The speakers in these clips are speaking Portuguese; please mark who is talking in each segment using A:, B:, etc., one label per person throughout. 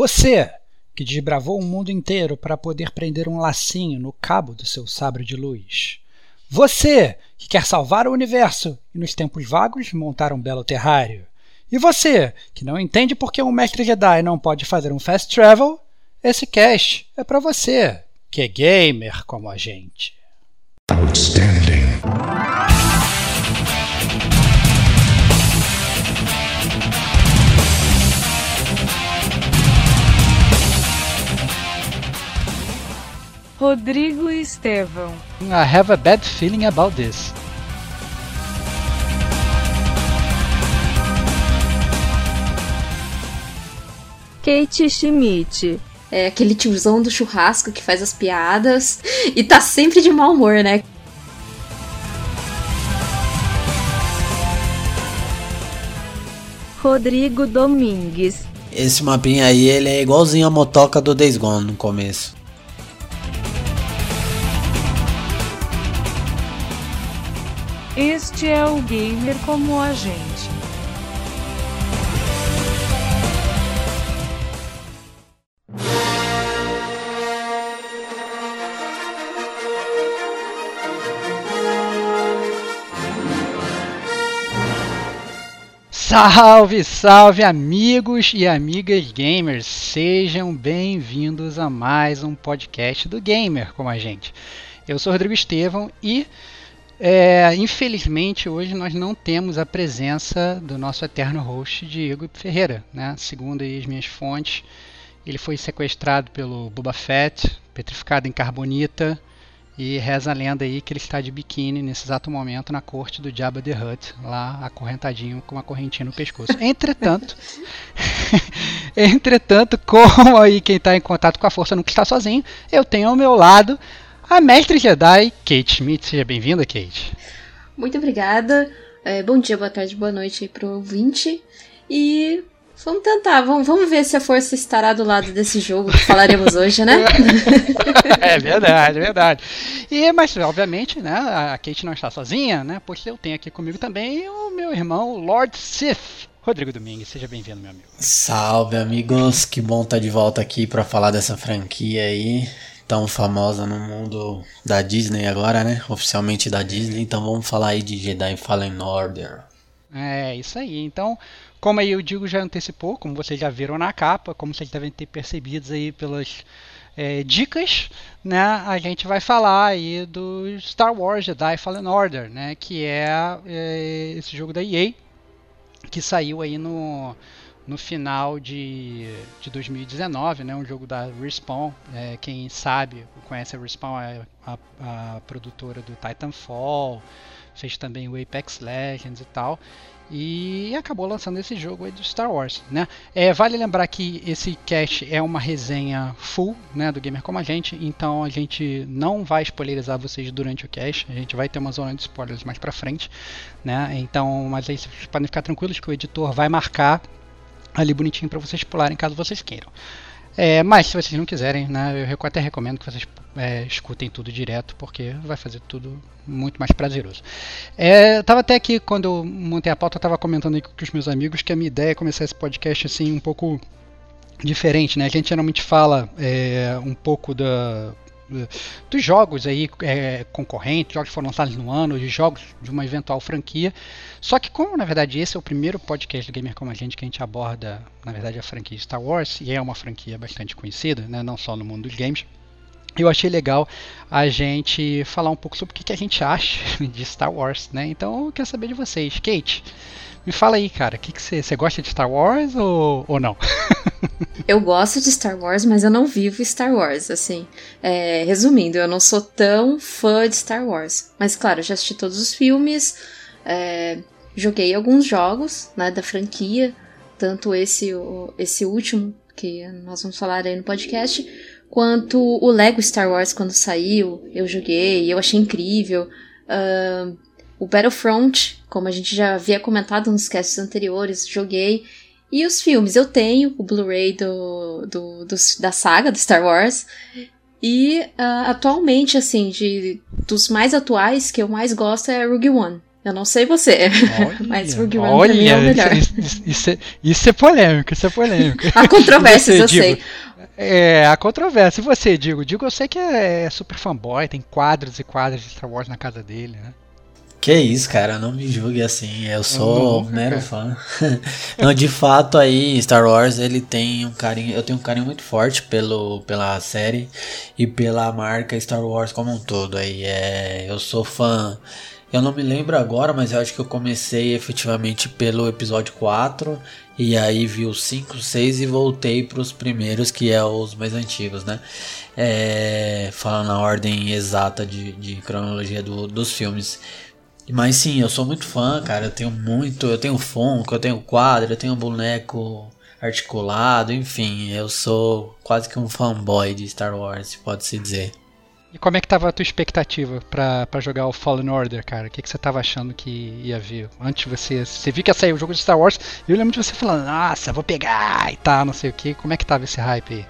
A: Você que desbravou o mundo inteiro para poder prender um lacinho no cabo do seu sabre de luz. Você que quer salvar o universo e nos tempos vagos montar um belo terrário. E você que não entende por que um mestre Jedi não pode fazer um fast travel, esse cast é para você que é gamer como a gente. Outstanding.
B: Rodrigo Estevão.
A: I have a bad feeling about this.
B: Kate Schmidt.
C: É aquele tiozão do churrasco que faz as piadas e tá sempre de mau humor, né?
B: Rodrigo Domingues.
D: Esse mapinha aí, ele é igualzinho a motoca do Days Gone no começo.
B: Este é o gamer como a gente.
A: Salve, salve amigos e amigas gamers! Sejam bem-vindos a mais um podcast do Gamer como a gente. Eu sou Rodrigo Estevão e é, infelizmente, hoje nós não temos a presença do nosso eterno host, Diego Ferreira. Né? Segundo as minhas fontes, ele foi sequestrado pelo Boba Fett, petrificado em carbonita, e reza a lenda aí que ele está de biquíni nesse exato momento na corte do Jabba the Hutt, lá acorrentadinho com uma correntinha no pescoço. Entretanto, entretanto, como aí quem está em contato com a força nunca está sozinho, eu tenho ao meu lado a mestre Jedi, Kate Schmidt. Seja bem-vinda, Kate.
C: Muito obrigada. É, bom dia, boa tarde, boa noite aí pro ouvinte. E vamos tentar, vamos, vamos ver se a força estará do lado desse jogo que falaremos hoje, né?
A: é verdade, é verdade. E, mas, obviamente, né, a Kate não está sozinha, né? Porque eu tenho aqui comigo também o meu irmão, Lord Sith. Rodrigo Domingues, seja bem-vindo, meu amigo.
D: Salve, amigos. Que bom estar de volta aqui para falar dessa franquia aí tão famosa no mundo da Disney agora, né? Oficialmente da Disney. Então vamos falar aí de Jedi Fallen Order.
A: É, isso aí. Então, como aí o Digo já antecipou, como vocês já viram na capa, como vocês devem ter percebido aí pelas é, dicas, né? A gente vai falar aí do Star Wars Jedi Fallen Order, né? Que é, é esse jogo da EA que saiu aí no no final de, de 2019, né, um jogo da Respawn. É, quem sabe, conhece a Respawn, é a, a, produtora do Titanfall, fez também o Apex Legends e tal. E acabou lançando esse jogo aí do Star Wars, né? É, vale lembrar que esse cast é uma resenha full, né, do Gamer Como a Gente, então a gente não vai spoilerizar vocês durante o cast, a gente vai ter uma zona de spoilers mais pra frente, né? Então, mas aí vocês podem ficar tranquilos que o editor vai marcar ali bonitinho para vocês pularem caso vocês queiram. É, mas se vocês não quiserem, né, eu até recomendo que vocês é, escutem tudo direto, porque vai fazer tudo muito mais prazeroso. É, tava até aqui, quando eu montei a pauta, eu tava comentando aí com os meus amigos que a minha ideia é começar esse podcast assim um pouco diferente, né? A gente geralmente fala é, um pouco da dos jogos aí é, concorrentes, jogos que foram lançados no ano, de jogos de uma eventual franquia. Só que como na verdade esse é o primeiro podcast do Gamer Como a Gente que a gente aborda, na verdade, a franquia Star Wars, e é uma franquia bastante conhecida, né, não só no mundo dos games, eu achei legal a gente falar um pouco sobre o que, que a gente acha de Star Wars, né? Então eu quero saber de vocês. Kate, me fala aí, cara, que que você gosta de Star Wars ou, ou não?
C: eu gosto de Star Wars, mas eu não vivo Star Wars, assim. É, resumindo, eu não sou tão fã de Star Wars. Mas claro, já assisti todos os filmes, é, joguei alguns jogos né, da franquia, tanto esse, o, esse último que nós vamos falar aí no podcast, quanto o Lego Star Wars quando saiu, eu joguei, eu achei incrível. Uh, o Battlefront, como a gente já havia comentado nos casts anteriores, joguei. E os filmes, eu tenho o Blu-ray do, do, do, da saga do Star Wars. E uh, atualmente, assim, de, dos mais atuais que eu mais gosto é Rogue One. Eu não sei você,
A: Olha,
C: mas Rogue One pra mim é o
A: olha,
C: melhor.
A: Isso, isso- isso é, isso é polêmico, isso é polêmico.
C: Há controvérsias,
A: Você,
C: eu
A: Digo,
C: sei.
A: É, a controvérsia. E você, Digo? Digo, eu sei que é super fanboy, tem quadros e quadros de Star Wars na casa dele, né?
D: Que isso, cara, não me julgue assim. Eu sou
A: nunca,
D: mero
A: cara.
D: fã. não, de fato aí, Star Wars, ele tem um carinho, eu tenho um carinho muito forte pelo pela série e pela marca Star Wars como um todo aí. É, eu sou fã. Eu não me lembro agora, mas eu acho que eu comecei efetivamente pelo episódio 4 e aí vi os 5, 6 e voltei para os primeiros, que é os mais antigos, né? É, falando na ordem exata de, de cronologia do- dos filmes. Mas sim, eu sou muito fã, cara. Eu tenho muito. Eu tenho Funko, eu tenho quadro, eu tenho boneco articulado, enfim. Eu sou quase que um fanboy de Star Wars, pode-se dizer.
A: E como é que tava a tua expectativa pra jogar o Fallen Order, cara? O que, que você tava achando que ia vir? Antes você. Você viu que ia sair o jogo de Star Wars, eu lembro de você falando, nossa, vou pegar e tal, não sei o que. Como é que tava esse hype aí?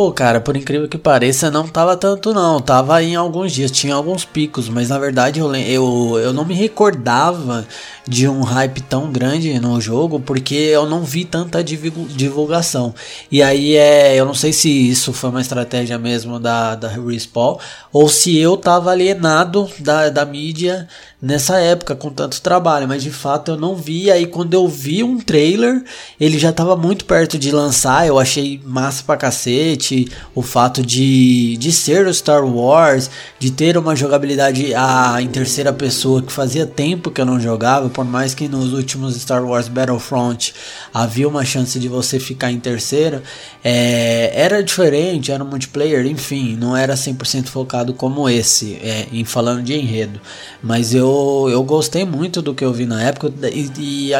D: Pô, cara, por incrível que pareça, não tava tanto não. Tava em alguns dias, tinha alguns picos, mas na verdade eu, eu, eu não me recordava de um hype tão grande no jogo, porque eu não vi tanta divu- divulgação. E aí é, eu não sei se isso foi uma estratégia mesmo da, da Respawn, ou se eu tava alienado da, da mídia nessa época com tanto trabalho, mas de fato eu não vi. Aí quando eu vi um trailer, ele já tava muito perto de lançar. Eu achei massa pra cacete o fato de, de ser o Star Wars, de ter uma jogabilidade a, em terceira pessoa que fazia tempo que eu não jogava, por mais que nos últimos Star Wars Battlefront havia uma chance de você ficar em terceira, é, era diferente, era um multiplayer, enfim, não era 100% focado como esse, é, em falando de enredo. Mas eu, eu gostei muito do que eu vi na época e, e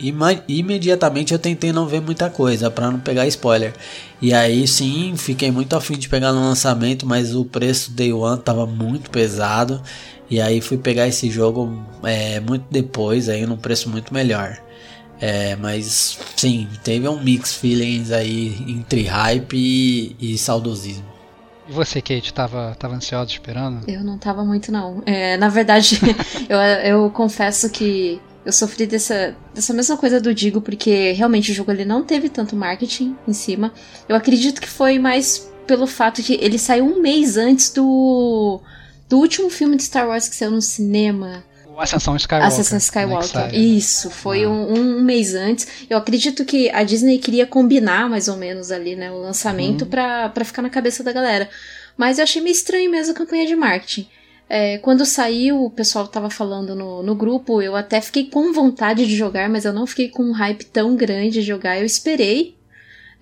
D: ima- imediatamente eu tentei não ver muita coisa para não pegar spoiler. E aí sim, fiquei muito afim de pegar no lançamento, mas o preço Day One tava muito pesado. E aí fui pegar esse jogo é, muito depois, aí num preço muito melhor. É, mas sim, teve um mix feelings aí entre hype e, e saudosismo.
A: E você, Kate, tava, tava ansiosa esperando?
C: Eu não tava muito, não. É, na verdade, eu, eu confesso que eu sofri dessa, dessa mesma coisa do Digo, porque realmente o jogo ele não teve tanto marketing em cima. Eu acredito que foi mais pelo fato de ele saiu um mês antes do, do último filme de Star Wars que saiu no cinema.
A: O Ascensão Skywalker.
C: Ascensão Skywalker. Isso, foi
A: Ah.
C: um, um mês antes. Eu acredito que a Disney queria combinar mais ou menos ali, né, o lançamento pra, pra ficar na cabeça da galera. Mas eu achei meio estranho mesmo a campanha de marketing. É, quando saiu, o pessoal tava falando no, no grupo, eu até fiquei com vontade de jogar, mas eu não fiquei com um hype tão grande de jogar. Eu esperei.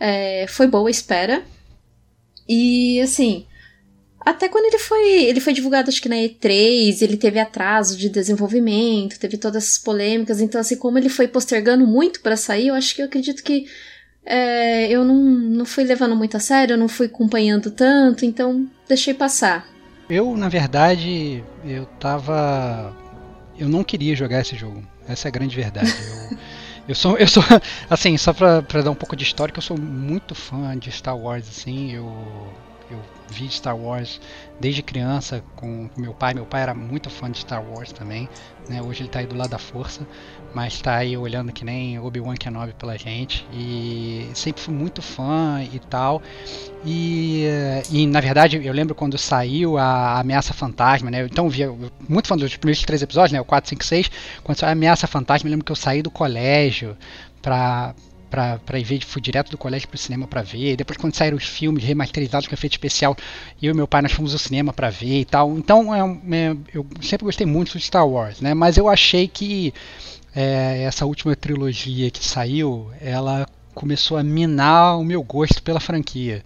C: É, foi boa a espera. E assim, até quando ele foi, ele foi divulgado acho que na E3, ele teve atraso de desenvolvimento, teve todas essas polêmicas, então assim, como ele foi postergando muito pra sair, eu acho que eu acredito que é, eu não, não fui levando muito a sério, eu não fui acompanhando tanto, então deixei passar.
A: Eu, na verdade, eu tava. Eu não queria jogar esse jogo. Essa é a grande verdade. Eu, eu sou. Eu sou. Assim, só pra, pra dar um pouco de história, eu sou muito fã de Star Wars, assim. Eu. Vi Star Wars desde criança com, meu pai. Meu pai era muito fã de Star Wars também. Né? Hoje ele tá aí do lado da força. Mas tá aí olhando que nem Obi-Wan Kenobi pela gente. E sempre fui muito fã e tal. E, e na verdade eu lembro quando saiu a Ameaça Fantasma, né? Então eu via muito fã dos primeiros três episódios, né? O 4, 5, 6. Quando saiu a Ameaça Fantasma, eu lembro que eu saí do colégio pra, pra, pra ver, fui direto do colégio pro cinema pra ver. Depois quando saíram os filmes remasterizados com efeito especial, eu e meu pai nós fomos ao cinema pra ver e tal. Então é, é, eu sempre gostei muito de Star Wars, né? Mas eu achei que é, essa última trilogia que saiu, ela começou a minar o meu gosto pela franquia.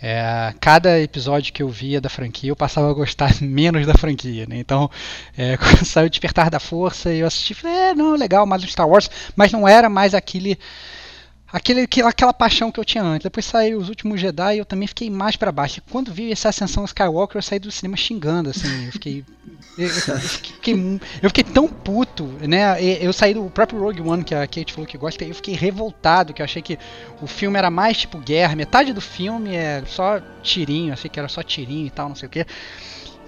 A: É, cada episódio que eu via da franquia, eu passava a gostar menos da franquia, né? Então, é, quando saiu Despertar da Força, eu assisti, falei, é, não, legal, mais um Star Wars, mas não era mais aquele, aquele, aquela, aquela paixão que eu tinha antes. Depois saiu os últimos Jedi, e eu também fiquei mais pra baixo. E quando vi essa ascensão Skywalker, eu saí do cinema xingando, assim, eu fiquei eu, eu fiquei, eu fiquei tão puto, né? Eu saí do próprio Rogue One, que a Kate falou que gosta, e eu fiquei revoltado, que eu achei que o filme era mais tipo guerra, metade do filme é só tirinho, achei que era só tirinho e tal, não sei o quê.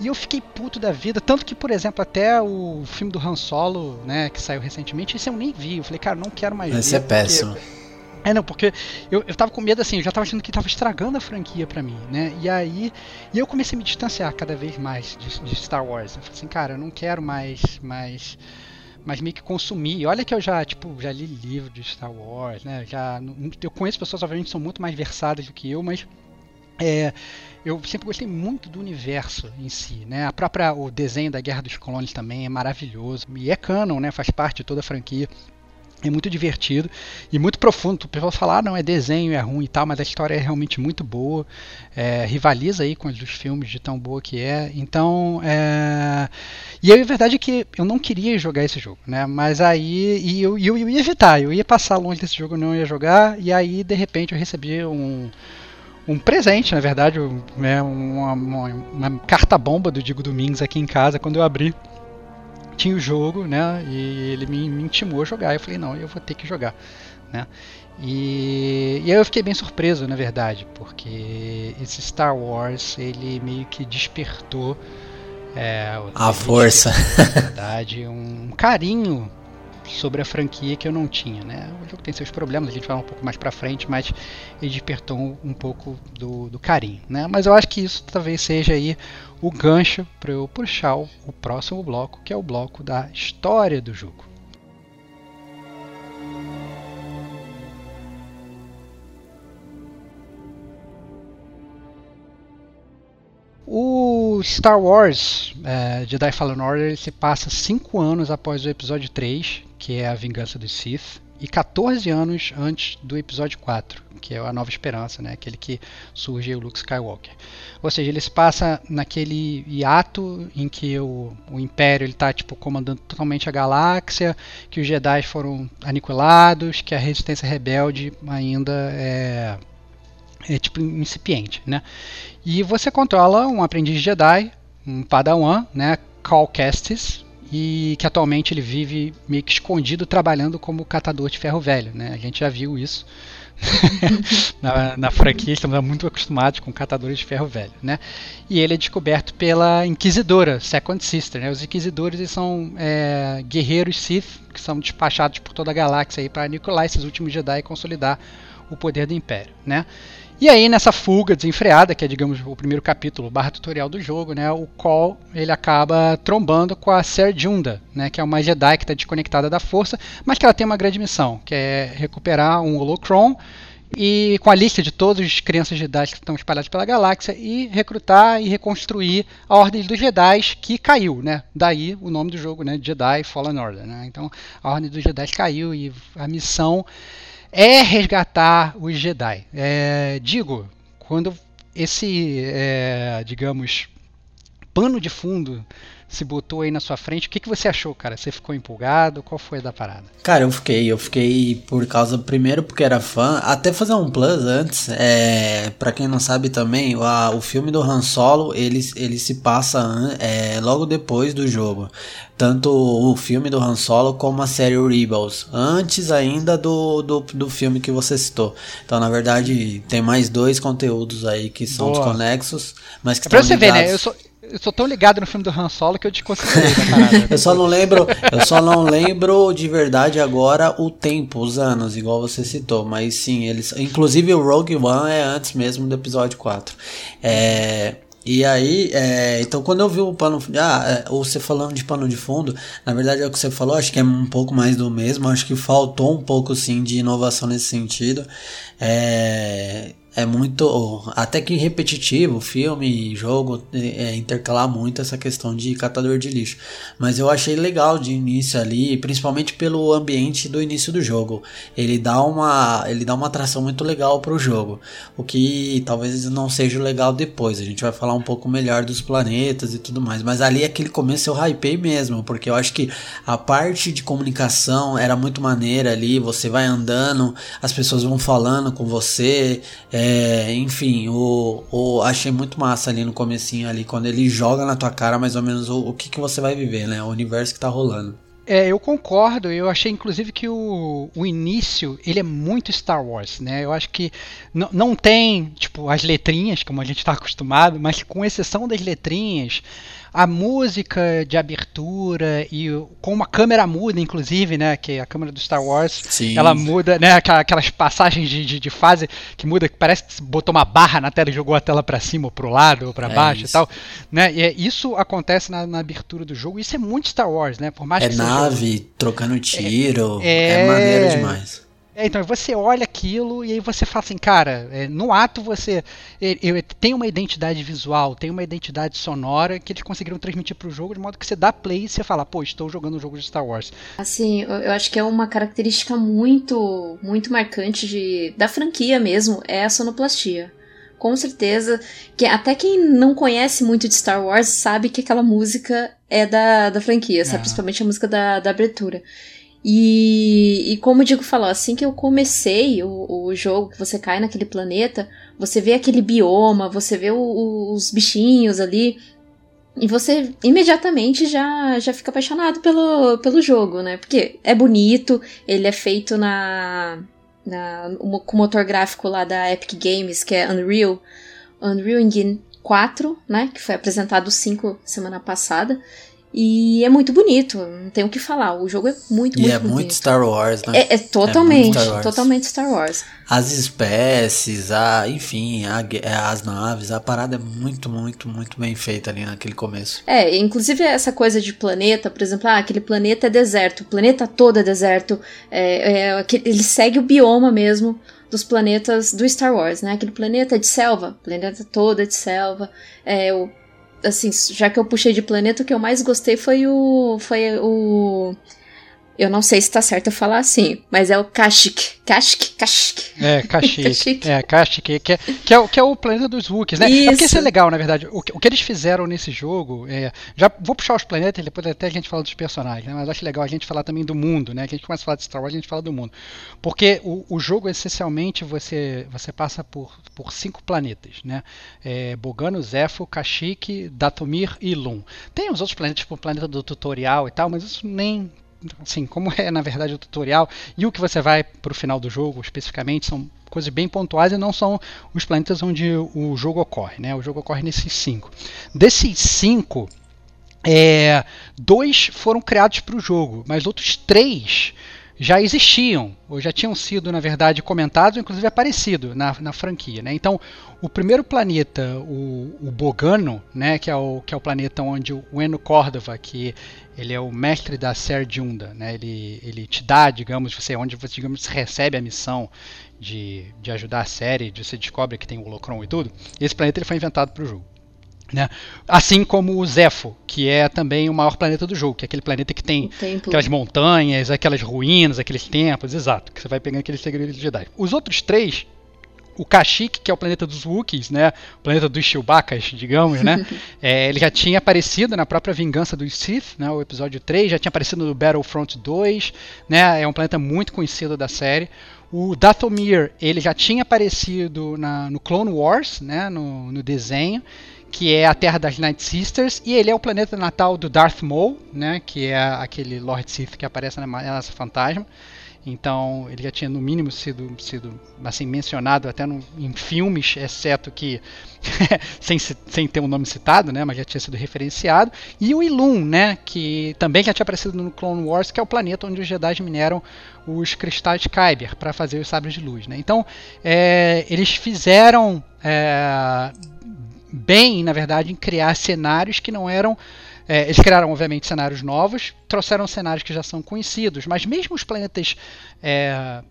A: E eu fiquei puto da vida, tanto que, por exemplo, até o filme do Han Solo, né, que saiu recentemente, esse eu nem vi. Eu falei, cara, não quero mais
D: Esse
A: ver.
D: é péssimo.
A: Porque... É, não, porque eu, eu tava com medo assim, eu já tava achando que tava estragando a franquia pra mim, né? E aí. E eu comecei a me distanciar cada vez mais de, de Star Wars. Eu falei assim, cara, eu não quero mais. mais mas meio que consumir. Olha que eu já, tipo, já li livro de Star Wars, né? Já, eu conheço pessoas, obviamente, que são muito mais versadas do que eu, mas é, eu sempre gostei muito do universo em si, né? A própria o desenho da Guerra dos Clones também é maravilhoso e é canon, né? Faz parte de toda a franquia. É muito divertido e muito profundo. O pessoal fala, ah, não, é desenho, é ruim e tal, mas a história é realmente muito boa. É, rivaliza aí com os filmes de tão boa que é. Então, é... E a verdade é que eu não queria jogar esse jogo, né? Mas aí e eu, eu, eu ia evitar, eu ia passar longe desse jogo, não ia jogar. E aí, de repente, eu recebi um um presente, na verdade, né, uma, uma, uma carta bomba do Digo Domingos aqui em casa quando eu abri tinha o jogo, né? E ele me, me intimou a jogar. Eu falei, não, eu vou ter que jogar, né? E, e aí eu fiquei bem surpreso, na verdade, porque esse Star Wars ele meio que despertou é,
D: a força,
A: na verdade, um carinho sobre a franquia que eu não tinha, né? O jogo tem seus problemas, a gente vai um pouco mais para frente, mas ele despertou um pouco do, do, carinho, né? Mas eu acho que isso talvez seja aí o gancho para eu puxar o, o próximo bloco, que é o bloco da história do jogo. O Star Wars é, Jedi Fallen Order se passa 5 anos após o episódio 3, que é a Vingança dos Sith, e 14 anos antes do episódio 4, que é a Nova Esperança, né? aquele que surge o Luke Skywalker. Ou seja, ele se passa naquele hiato em que o, o Império está tipo, comandando totalmente a galáxia, que os Jedi foram aniquilados, que a Resistência Rebelde ainda é é tipo incipiente, né? E você controla um aprendiz Jedi, um Padawan, né, Cal Kestis, e que atualmente ele vive meio que escondido trabalhando como catador de ferro velho, né? A gente já viu isso na, na, franquia, estamos muito acostumados com catadores de ferro velho, né? E ele é descoberto pela Inquisidora, Second Sister, né? Os Inquisidores são é, guerreiros Sith que são despachados por toda a galáxia para aniquilar esses últimos Jedi e consolidar o poder do Império, né? E aí, nessa fuga desenfreada, que é, digamos, o primeiro capítulo, barra tutorial do jogo, né, o Call ele acaba trombando com a Ser Junda, né, que é uma Jedi que está desconectada da força, mas que ela tem uma grande missão, que é recuperar um Holocron e com a lista de todas as crianças Jedi que estão espalhadas pela galáxia e recrutar e reconstruir a Ordem dos Jedi que caiu, né? Daí o nome do jogo, né? Jedi Fallen Order, né? Então a Ordem dos Jedi caiu e a missão é resgatar os Jedi. É, digo, quando esse, é, digamos, pano de fundo se botou aí na sua frente, o que, que você achou, cara? Você ficou empolgado? Qual foi da parada?
D: Cara, eu fiquei, eu fiquei por causa, primeiro porque era fã, até fazer um plus antes, é, para quem não sabe também, o, a, o filme do Han Solo, ele, ele se passa é, logo depois do jogo tanto o filme do Han Solo como a série Rebels, antes ainda do, do, do filme que você citou. Então, na verdade, tem mais dois conteúdos aí que são Boa. desconexos, mas que é
A: pra você ligados. ver, né? Eu sou, eu sou tão ligado no filme do Han Solo que eu desconsiderei da
D: eu só não lembro, eu só não lembro de verdade agora o tempo, os anos, igual você citou, mas sim, eles, inclusive o Rogue One é antes mesmo do episódio 4. É, e aí, é, então quando eu vi o pano ah, é, ou você falando de pano de fundo, na verdade é o que você falou, acho que é um pouco mais do mesmo, acho que faltou um pouco sim de inovação nesse sentido. É, é muito até que repetitivo filme jogo é, intercalar muito essa questão de catador de lixo. Mas eu achei legal de início ali principalmente pelo ambiente do início do jogo. Ele dá uma ele dá uma atração muito legal para o jogo o que talvez não seja legal depois. A gente vai falar um pouco melhor dos planetas e tudo mais mas ali aquele começo eu hypei mesmo porque eu acho que a parte de comunicação era muito maneira ali você vai andando as pessoas vão falando com você é, é, enfim, o, o, achei muito massa ali no comecinho ali, quando ele joga na tua cara mais ou menos o, o que, que você vai viver, né? O universo que tá rolando.
A: É, eu concordo. Eu achei, inclusive, que o, o início ele é muito Star Wars, né? Eu acho que não tem, tipo, as letrinhas, como a gente está acostumado, mas com exceção das letrinhas, a música de abertura e com a câmera muda, inclusive, né? Que a câmera do Star Wars,
D: Sim.
A: ela muda, né? Aquelas passagens de, de, de, fase que muda, que parece que botou uma barra na tela e jogou a tela para cima ou pro lado ou para
D: É
A: baixo
D: isso.
A: e tal, né? E é- isso acontece na, na abertura do jogo. Isso é muito Star Wars, né? Por mais
D: É nave, trocando tiro.
A: É-
D: É, maneiro demais.
A: É, então você olha aquilo e aí você fala assim, cara, é, no ato você é, é, tem uma identidade visual, tem uma identidade sonora que eles conseguiram transmitir pro jogo de modo que você dá play e você fala, pô, estou jogando um jogo de Star Wars.
C: Assim, eu, eu acho que é uma característica muito, muito marcante de, da franquia mesmo, é a sonoplastia. Com certeza, que até quem não conhece muito de Star Wars sabe que aquela música é da, da franquia, sabe?
A: Ah.
C: Principalmente a música da, da abertura. E, e como o Diego falou, assim que eu comecei o, o jogo, que você cai naquele planeta, você vê aquele bioma, você vê o- o- os bichinhos ali, e você imediatamente já, já fica apaixonado pelo, pelo jogo, né? Porque é bonito, ele é feito na, na com o motor gráfico lá da Epic Games, que é Unreal, Unreal Engine 4, né? Que foi apresentado o 5 semana passada. E é muito bonito, não tem o que falar. O jogo é muito,
D: E
C: muito
D: é
C: bonito.
D: muito Star Wars, né?
C: É, é totalmente,
D: Star Wars.
C: totalmente Star Wars.
D: As espécies, a, enfim, a é, as naves, a parada é muito, muito, muito bem feita ali naquele começo.
C: É, inclusive essa coisa de planeta, por exemplo, ah, aquele planeta é deserto, o planeta todo é deserto, é, é, ele segue o bioma mesmo dos planetas do Star Wars, né? Aquele planeta é de selva, o planeta todo é de selva. É, o, assim, já que eu puxei de planeta, o que eu mais gostei foi o. Foi o. Eu não sei se tá certo eu falar assim, mas é o Kashyyyk. Kashyyyk, Kashyyyk.
A: É, Kashyyyk.
C: Kashyyyk.
A: é, Kashyyyk, que é, que, é, o- que é o planeta dos Wookiees, né? É porque
C: Isso.
A: isso é legal, na verdade. O que, o que eles fizeram nesse jogo, é, já vou puxar os planetas, depois até a gente fala dos personagens, né? Mas acho legal a gente falar também do mundo, né? Que a gente começa a falar de Star Wars, a gente fala do mundo. Porque o, o jogo, essencialmente, você, você passa por, por cinco planetas, né? É, Bogano, Zepho, Kashyyyk, Datomir e Lum. Tem os outros planetas, tipo o planeta do tutorial e tal, mas isso nem assim, como é na verdade o tutorial e o que você vai pro final do jogo especificamente são coisas bem pontuais e não são os planetas onde o jogo ocorre, né? O jogo ocorre nesses cinco. Desses cinco, é, dois foram criados para o jogo, mas outros três já existiam, ou já tinham sido, na verdade, comentados, inclusive aparecido na, na franquia. Né? Então, o primeiro planeta, o, o Bogano, né, que, é o, que é o planeta onde o Eno Córdova, que ele é o mestre da Ser Junda, né, ele, ele te dá, digamos, você, onde você digamos, recebe a missão de, de ajudar a série, de você descobre que tem o Holocron e tudo, esse planeta ele foi inventado para o jogo. Né? Assim como o Zepho, que é também o maior planeta do jogo, que é aquele planeta que tem aquelas montanhas, aquelas ruínas, aqueles templos, exato, que você vai pegando aqueles segredos de Jedi. Os outros três, o Kashyyyk, que é o planeta dos Wookiees, né, o planeta dos Chewbaccas, digamos, né, é, ele já tinha aparecido na própria Vingança dos Sith, né, o episódio 3, já tinha aparecido no Battlefront 2, né, é um planeta muito conhecido da série. O Dathomir, ele já tinha aparecido na, no Clone Wars, né, no, no desenho, que é a Terra das Night Sisters, e ele é o planeta natal do Darth Maul, né, que é aquele Lord Sith que aparece na Ameaça Fantasma. Então, ele já tinha no mínimo sido, sido assim mencionado até no, em filmes, exceto que sem, sem ter o nome citado, né, mas já tinha sido referenciado. E o Ilum, né, que também já tinha aparecido no Clone Wars, que é o planeta onde os Jedi mineram os cristais Kyber para fazer os sabres de luz. Né? Então, é, eles fizeram é, bem, na verdade, em criar cenários que não eram. é, eles criaram, obviamente, cenários novos, trouxeram cenários que já são conhecidos, mas mesmo os planetas é,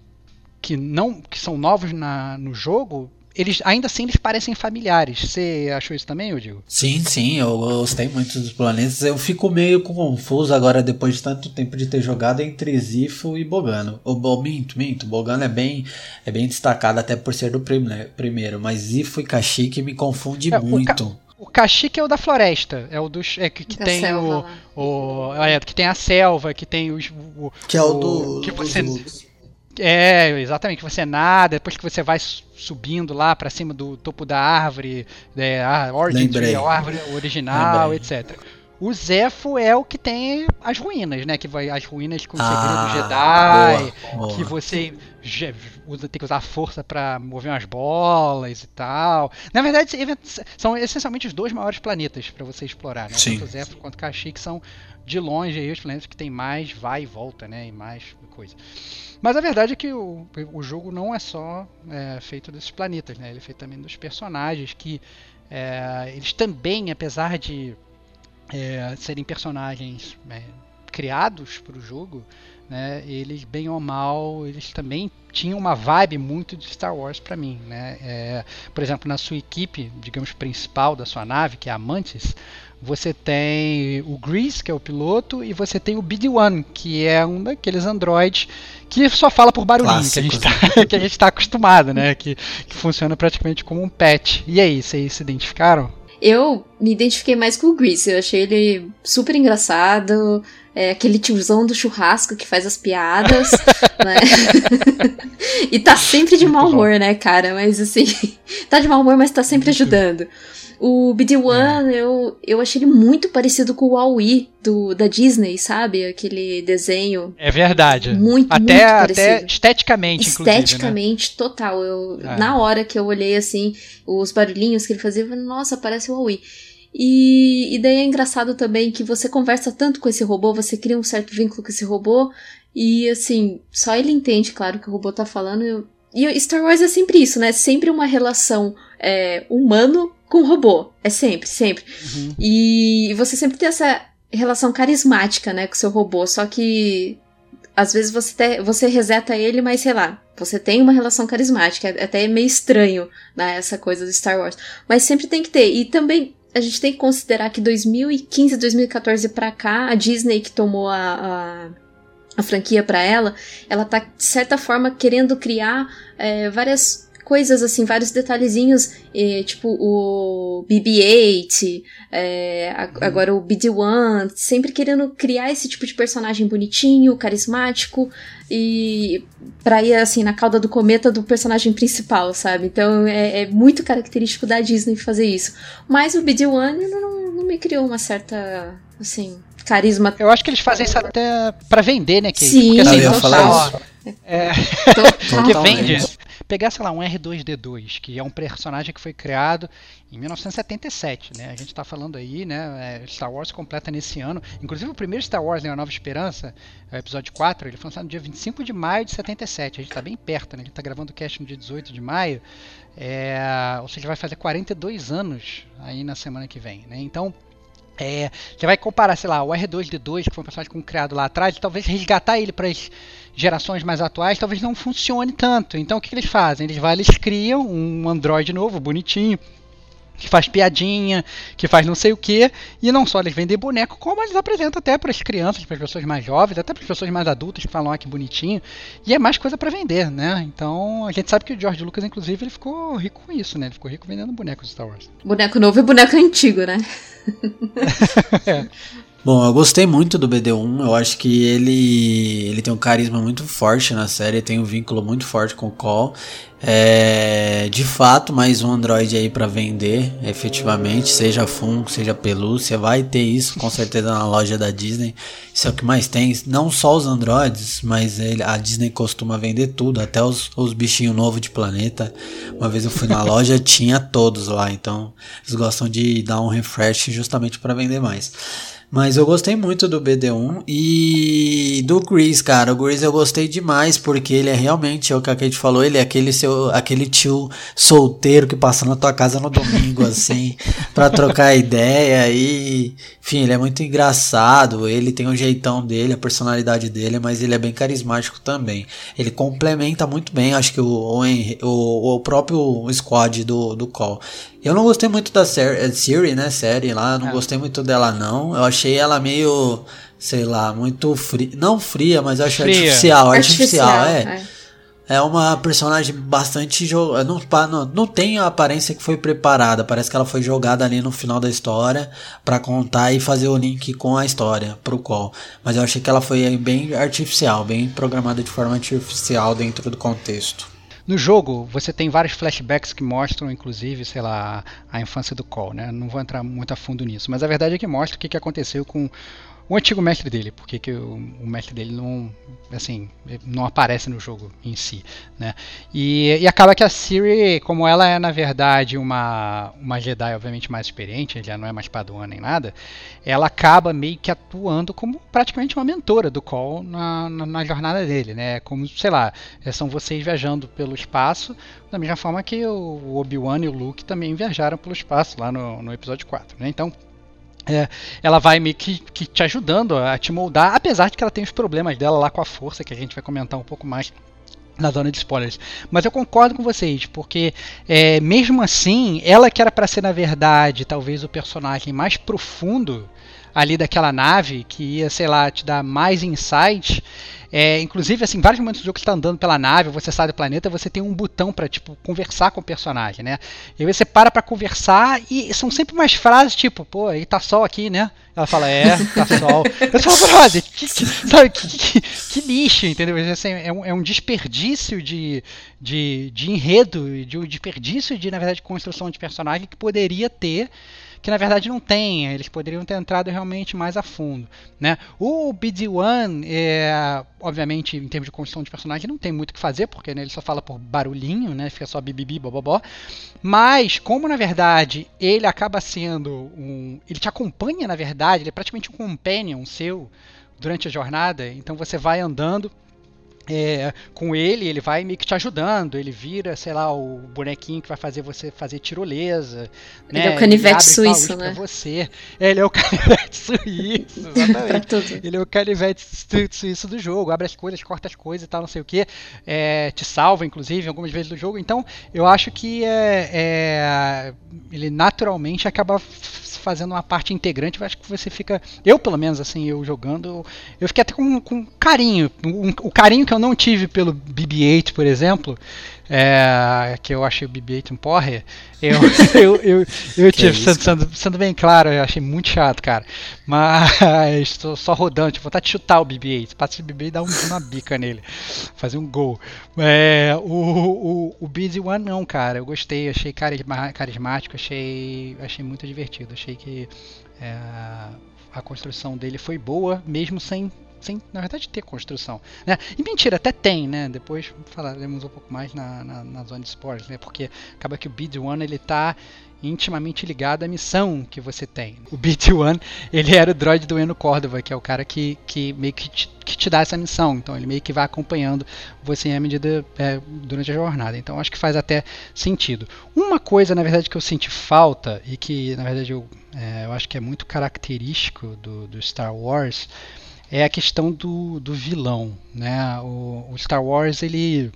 A: que não que são novos na, no jogo, eles ainda assim eles parecem familiares. Você achou isso também, eu digo?
D: Sim, sim, eu gostei muito dos planetas. Eu fico meio confuso agora, depois de tanto tempo de ter jogado entre Zifo e Bogano. O Bo- minto, minto. Bogano é bem, é bem destacado, até por ser do prime- primeiro. Mas Zifo e Kashyyyk me confunde
A: É, o
D: muito.
A: O Kashyyyk é o da floresta, é o dos é, que, que tem
C: selva
A: o, o é, que tem a selva, que tem os o,
D: Que é o do.
A: que
D: dos
A: você
D: Lux.
A: É, exatamente, que você nada, depois que você vai su- subindo lá pra cima do topo da árvore, é, a Origin
D: Lembrei.
A: Tree, a árvore original,
D: Lembrei.
A: etc. O Zefo é o que tem as ruínas, né? Que vai as ruínas com o
D: Ah,
A: segredo Jedi,
D: boa, boa.
A: que você usa, tem que usar força pra mover umas bolas e tal. Na verdade, são essencialmente os dois maiores planetas pra você explorar, né?
D: Sim.
A: Tanto o Zefo quanto o Kashyyyk são de longe aí os planetas que tem mais vai e volta, né? E mais coisa. Mas a verdade é que o, o jogo não é só é, feito desses planetas, né? Ele é feito também dos personagens que é, eles também, apesar de é, serem personagens é, criados para o jogo, né, eles bem ou mal, eles também tinham uma vibe muito de Star Wars para mim, né? É, por exemplo, na sua equipe, digamos principal da sua nave, que é a Mantis, você tem o Grease, que é o piloto, e você tem o BD-1, que é um daqueles androids que só fala por barulhinho, que a gente
D: Clássicos,
A: que a gente tá acostumado, né? Que, que funciona praticamente como um pet. E aí, vocês se identificaram?
C: Eu me identifiquei mais com o Grease. Eu achei ele super engraçado. É aquele tiozão do churrasco que faz as piadas, né? e tá sempre de mau humor, né, cara? Mas assim, tá de mau humor, mas tá sempre ajudando. O BD-1, eu, eu achei ele muito parecido com o Wall-E do, da Disney, sabe? Aquele desenho
A: É verdade.
C: muito,
A: até,
C: muito
A: até
C: parecido.
A: esteticamente, inclusive. Né?
C: Esteticamente, total. Eu,
A: É.
C: Na hora que eu olhei assim, os barulhinhos que ele fazia, eu falei, nossa, parece o Huawei. E, e daí é engraçado também que você conversa tanto com esse robô, você cria um certo vínculo com esse robô, e assim, só ele entende, claro, que o robô tá falando. E Star Wars é sempre isso, né? Sempre uma relação é, humano com robô. É sempre, sempre.
A: Uhum.
C: E você sempre tem essa relação carismática, né, com o seu robô, só que às vezes você, te- você reseta ele, mas sei lá, você tem uma relação carismática, é até meio estranho, né, essa coisa do Star Wars. Mas sempre tem que ter. E também a gente tem que considerar que 2015, 2014 pra cá, a Disney que tomou a, a, a franquia pra ela, ela tá, de certa forma, querendo criar é, várias coisas assim, vários detalhezinhos, eh, tipo o BB-8, é, a- agora o BD-1, sempre querendo criar esse tipo de personagem bonitinho, carismático e pra ir assim na cauda do cometa do personagem principal, sabe? Então é, é muito característico da Disney fazer isso. Mas o BD-1 não, não me criou uma certa, assim, carisma
A: Eu acho que eles fazem isso até pra vender, né, Kate?
C: Sim,
A: Porque, assim,
D: Eu ia falar
A: ó, é,
C: total.
A: que
D: Totalmente.
A: vende. Pegar, sei lá, um R2D2, que é um personagem que foi criado em 1977, né? A gente tá falando aí, né? é, Star Wars completa nesse ano. Inclusive o primeiro Star Wars, né? A Nova Esperança, é o episódio 4, ele foi lançado no dia 25 de maio de 77. A gente tá bem perto, né? A gente tá gravando o cast no dia 18 de maio. É, ou seja, vai fazer 42 anos aí na semana que vem, né? Então, é, você vai comparar, sei lá, o R2D2, que foi um personagem com- criado lá atrás, e talvez resgatar ele para as gerações mais atuais, talvez não funcione tanto. Então o que, que eles fazem? Eles vão, eles criam um Android novo, bonitinho, que faz piadinha, que faz não sei o que, e não só eles vendem boneco, como eles apresentam até para as crianças, para as pessoas mais jovens, até para as pessoas mais adultas que falam, ah, que bonitinho, e é mais coisa para vender, né? Então a gente sabe que o George Lucas, inclusive, ele ficou rico com isso, né? Ele ficou rico vendendo bonecos de Star Wars.
C: Boneco novo e boneco antigo, né?
D: Bom, eu gostei muito do BD1. Eu acho que ele ele tem um carisma muito forte na série, tem um vínculo muito forte com o Call. É, de fato, mais um Android aí pra vender, efetivamente, seja Funko, seja pelúcia, vai ter isso com certeza na loja da Disney. Isso é o que mais tem, não só os Androids, mas ele, a Disney costuma vender tudo, até os, os bichinhos novos de planeta. Uma vez eu fui na loja, tinha todos lá, então eles gostam de dar um refresh justamente para vender mais. Mas eu gostei muito do BD1 e do Grease, cara. O Grease eu gostei demais porque ele é realmente, é o que a Kate falou, ele é aquele seu, aquele tio solteiro que passa na tua casa no domingo, assim, pra trocar ideia e, enfim, ele é muito engraçado, ele tem o jeitão dele, a personalidade dele, mas ele é bem carismático também. Ele complementa muito bem, acho que o, o, o, o próprio squad do, do Call. Eu não gostei muito da série, Siri, né, série lá, não
A: É.
D: gostei muito dela não. Eu achei ela meio, sei lá, muito fria, não fria, mas eu acho
A: Fria.
D: artificial, artificial, é.
C: é.
D: É uma personagem bastante jo- não, pa- não, não tem a aparência que foi preparada. Parece que ela foi jogada ali no final da história pra contar e fazer o link com a história pro qual. Mas eu achei que ela foi bem artificial, bem programada de forma artificial dentro do contexto.
A: No jogo, você tem vários flashbacks que mostram, inclusive, sei lá, a infância do Cole, né? Não vou entrar muito a fundo nisso, mas a verdade é que mostra o que, aconteceu com o antigo mestre dele, porque que o, o, mestre dele não, assim, não aparece no jogo em si, né? E, e, acaba que a Siri, como ela é na verdade uma uma Jedi obviamente mais experiente, já não é mais Padawan nem nada, ela acaba meio que atuando como praticamente uma mentora do Cole na, na, na jornada dele, né? Como sei lá, é, são vocês viajando pelo espaço da mesma forma que o Obi-Wan e o Luke também viajaram pelo espaço lá no, no episódio 4, né? Então é, ela vai meio que, que, te ajudando a te moldar, apesar de que ela tem os problemas dela lá com a força, que a gente vai comentar um pouco mais na zona de spoilers. Mas eu concordo com vocês, porque é, mesmo assim, ela que era para ser, na verdade, talvez o personagem mais profundo ali daquela nave, que ia, sei lá, te dar mais insights, é, inclusive, assim, vários momentos do jogo que está andando pela nave, você sai do planeta, você tem um botão para tipo conversar com o personagem, né? E aí você para para conversar e são sempre umas frases tipo, pô, aí tá sol aqui, né? Ela fala, é, tá sol. Eu falo, brother, que, que, sabe, que, que, que, lixo, entendeu? Assim, é, um, é um desperdício de, de, de enredo, de um desperdício de, na verdade, construção de personagem que poderia ter que na verdade não tem. Eles poderiam ter entrado realmente mais a fundo. Né? O BD-1, é, obviamente, em termos de construção de personagem, não tem muito o que fazer, porque né, ele só fala por barulhinho, né? fica só bibibi, bobobó. Mas, como na verdade ele acaba sendo um. Ele te acompanha, na verdade, ele é praticamente um companion seu durante a jornada, então você vai andando é, com ele, ele vai meio que te ajudando, ele vira, sei lá, o bonequinho que vai fazer você fazer tirolesa.
C: Ele né? é o canivete suíço,
A: né? você. É, ele é o canivete suíço, exatamente. ele é o canivete suíço do jogo, abre as coisas, corta as coisas e tal, não sei o que. É, te salva, inclusive, algumas vezes do jogo. Então, eu acho que é, é ele naturalmente acaba fazendo uma parte integrante. Eu acho que você fica. Eu, pelo menos, assim, eu jogando, eu fiquei até com, com carinho. Um, o carinho que eu não tive pelo BB-8, por exemplo, é, que eu achei o BB-8 um porre, eu, eu, eu, eu tive, é sendo, sendo, sendo, bem claro, eu achei muito chato, cara. Mas estou só rodando, tipo, vontade de chutar o BB-8. Passa o BB e dá um, uma bica nele. Fazer um gol. É, o, o, o Busy One não, cara. Eu gostei, achei carismático, achei, achei muito divertido. Achei que é, a construção dele foi boa, mesmo sem sem, na verdade, ter construção. Né? E mentira, até tem, né? Depois falaremos um pouco mais na, na, na zona de spoilers, né? Porque acaba que o Bid One ele tá intimamente ligado à missão que você tem. O BT-1, ele era o droid do Eno Cordova, que é o cara que, que meio que te, que te dá essa missão. Então ele meio que vai acompanhando você à medida é, durante a jornada. Então acho que faz até sentido. Uma coisa, na verdade, que eu senti falta e que, na verdade, eu, é, eu acho que é muito característico do, do Star Wars é a questão do, do vilão, né? O, o Star Wars ele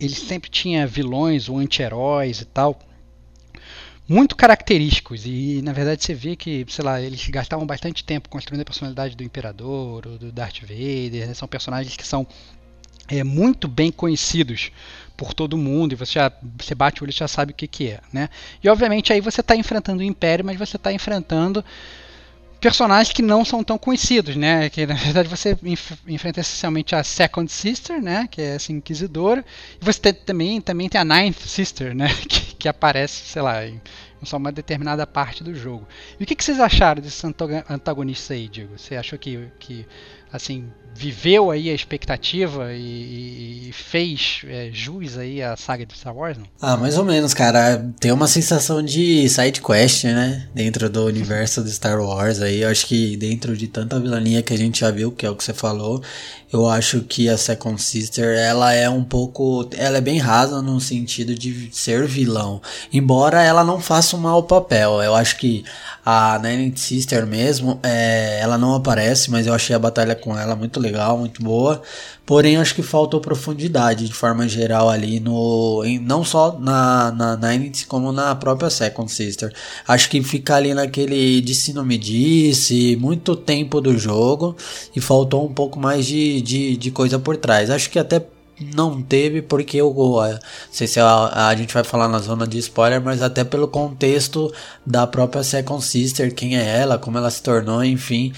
A: ele sempre tinha vilões ou anti-heróis e tal muito característicos e na verdade você vê que sei lá eles gastavam bastante tempo construindo a personalidade do imperador do Darth Vader né? são personagens que são é, muito bem conhecidos por todo mundo e você já você bate o olho e já sabe o que, que é né e obviamente aí você está enfrentando o império mas você está enfrentando personagens que não são tão conhecidos, né? Que na verdade você enf enfrenta essencialmente a Second Sister, né? Que é essa inquisidora. E você tem, também, também tem a Ninth Sister, né? Que, que aparece, sei lá, em só uma determinada parte do jogo. E o que, que vocês acharam desses antagonistas aí, Diego? Você achou que, que assim, viveu aí a expectativa e, e fez é, jus aí a saga de Star Wars? Não?
D: Ah, mais ou menos, cara. Tem uma sensação de side quest, né? Dentro do universo de Star Wars aí. Eu acho que dentro de tanta vilania que a gente já viu, que é o que você falou, eu acho que a Second Sister, ela é um pouco, ela é bem rasa no sentido de ser vilão, embora ela não faça um mau papel. Eu acho que a Ninth Sister mesmo, é, ela não aparece, mas eu achei a batalha com ela muito legal, muito boa. Porém, acho que faltou profundidade de forma geral ali no. Em, não só na, na Ninth, como na própria Second Sister. Acho que fica ali naquele disse não me disse, muito tempo do jogo e faltou um pouco mais de, de, de coisa por trás. Acho que até não teve porque eu não sei se a, a, gente vai falar na zona de spoiler, mas até pelo contexto da própria Second Sister, quem é ela, como ela se tornou, enfim,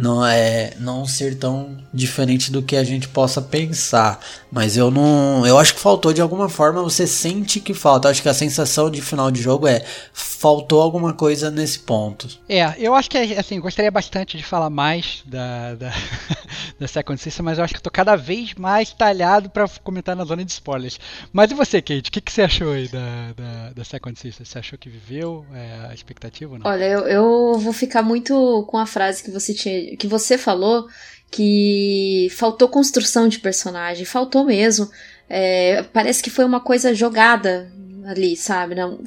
D: não é não ser tão diferente do que a gente possa pensar. Mas eu não. Eu acho que faltou de alguma forma, você sente que falta. Eu acho que a sensação de final de jogo é faltou alguma coisa nesse ponto.
A: É, eu acho que assim, gostaria bastante de falar mais da, da, da Second System, mas eu acho que eu tô cada vez mais talhado para comentar na zona de spoilers. Mas e você, Kate? O que, que você achou aí da, da, da Second System? Você achou que viveu é, a expectativa ou não?
C: Olha, eu, eu vou ficar muito com a frase que você tinha que você falou que faltou construção de personagem, faltou mesmo. É, parece que foi uma coisa jogada ali, sabe? Não,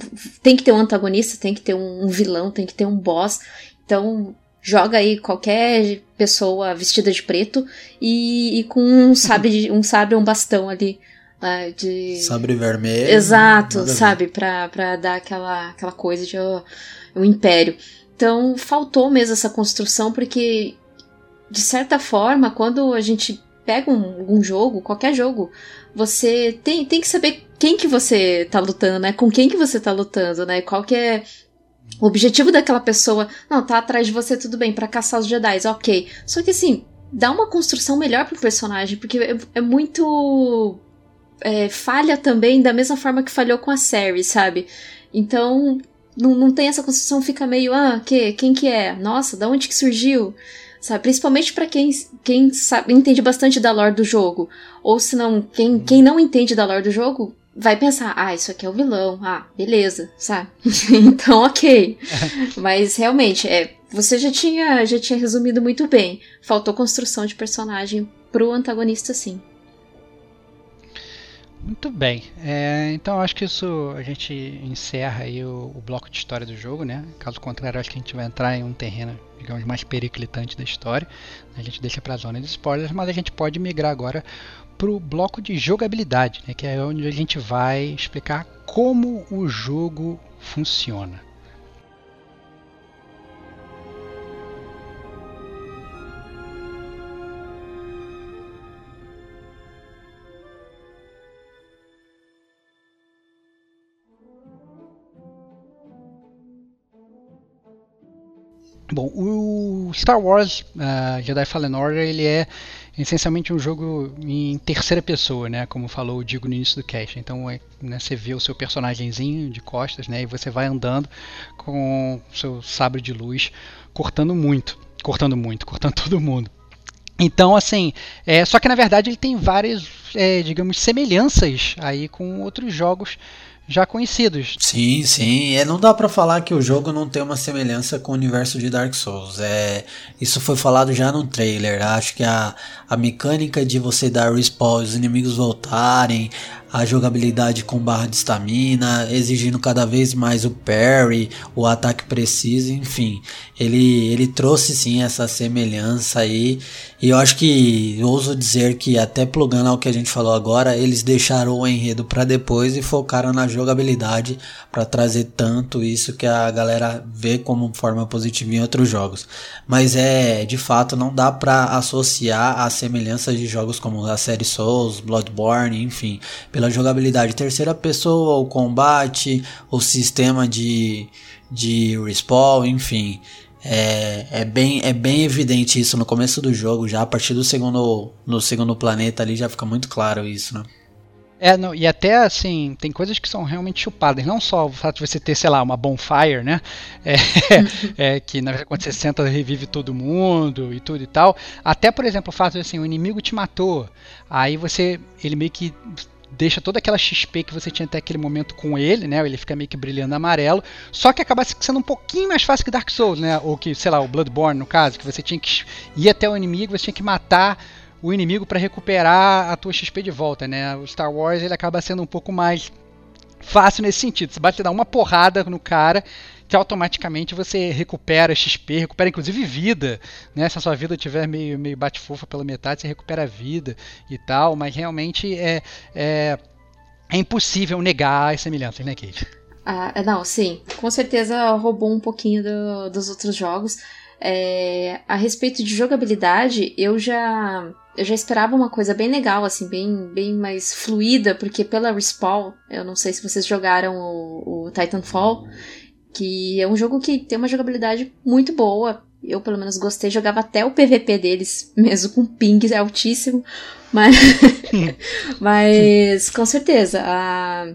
C: tem que ter um antagonista, tem que ter um, vilão, tem que ter um boss. Então, joga aí qualquer pessoa vestida de preto e, e com um sabre, um sabre, um bastão ali. Uh, de...
D: Sabre vermelho.
C: Exato, sabe? Pra, pra dar aquela, aquela coisa de oh, um império. Então, faltou mesmo essa construção, porque de certa forma, quando a gente pega um, um, jogo, qualquer jogo, você tem, tem que saber quem que você tá lutando, né? Com quem que você tá lutando, né? Qual que é o objetivo daquela pessoa. Não, tá atrás de você, tudo bem, para caçar os Jedi, ok. Só que assim, dá uma construção melhor pro personagem, porque é, é muito. É, falha também da mesma forma que falhou com a série, sabe? Então, não, não tem essa construção, fica meio, ah, que, quem que é? Nossa, da onde que surgiu? sabe? Principalmente para quem, quem sabe, entende bastante da lore do jogo. Ou se não, quem, quem não entende da lore do jogo vai pensar, ah, isso aqui é o vilão, ah, beleza, sabe? então, ok. Mas realmente, é, você já tinha, já tinha resumido muito bem. Faltou construção de personagem pro antagonista, sim.
A: Muito bem. É, então acho que isso a gente encerra aí o, o, bloco de história do jogo, né? Caso contrário, acho que a gente vai entrar em um terreno, digamos, mais periclitante da história. A gente deixa para a zona de spoilers, mas a gente pode migrar agora para o bloco de jogabilidade, né? Que é onde a gente vai explicar como o jogo funciona. Bom, o Star Wars uh, Jedi Fallen Order ele é essencialmente um jogo em terceira pessoa, né? Como falou o Digo no início do cast. Então é, né, você vê o seu personagemzinho de costas, né? E você vai andando com seu sabre de luz, cortando muito, cortando muito, cortando todo mundo. Então, assim, é, só que na verdade ele tem várias, é, digamos, semelhanças aí com outros jogos já conhecidos.
D: Sim, sim. É, não dá para falar que o jogo não tem uma semelhança com o universo de Dark Souls. É, isso foi falado já no trailer. Acho que a, a mecânica de você dar respawn os inimigos voltarem, a jogabilidade com barra de estamina, exigindo cada vez mais o parry, o ataque preciso, enfim. Ele, ele trouxe sim essa semelhança aí. E eu acho que ouso dizer que até plugando ao que a gente falou agora, eles deixaram o enredo para depois e focaram na jogabilidade para trazer tanto isso que a galera vê como forma positiva em outros jogos. Mas é, de fato, não dá para associar as semelhanças de jogos como a série Souls, Bloodborne, enfim, pela jogabilidade terceira pessoa, o combate, o sistema de, de respawn, enfim. É, é, bem, é bem evidente isso no começo do jogo, já a partir do segundo, no segundo planeta ali já fica muito claro isso, né?
A: É, não, e até assim, tem coisas que são realmente chupadas. Não só o fato de você ter, sei lá, uma bonfire, né? É, é, que na quando você senta revive todo mundo e tudo e tal. Até, por exemplo, o fato de assim, o inimigo te matou. Aí você. Ele meio que deixa toda aquela XP que você tinha até aquele momento com ele, né? Ele fica meio que brilhando amarelo. Só que acaba sendo um pouquinho mais fácil que Dark Souls, né? Ou que, sei lá, o Bloodborne, no caso, que você tinha que ir até o inimigo, você tinha que matar o inimigo para recuperar a tua XP de volta, né? O Star Wars ele acaba sendo um pouco mais fácil nesse sentido. Você basta dar uma porrada no cara que automaticamente você recupera XP, recupera inclusive vida, né? Se a sua vida tiver meio, meio bate-fofa pela metade, você recupera vida e tal, mas realmente é, é, é impossível negar as semelhanças, né, Kate?
C: Ah, não, sim. Com certeza roubou um pouquinho do, dos outros jogos. É, a respeito de jogabilidade, eu já eu já esperava uma coisa bem legal, assim, bem, bem mais fluida, porque pela Respawn, eu não sei se vocês jogaram o, o Titanfall, que é um jogo que tem uma jogabilidade muito boa, eu pelo menos gostei, jogava até o PVP deles, mesmo com ping altíssimo. Mas, mas com certeza, a,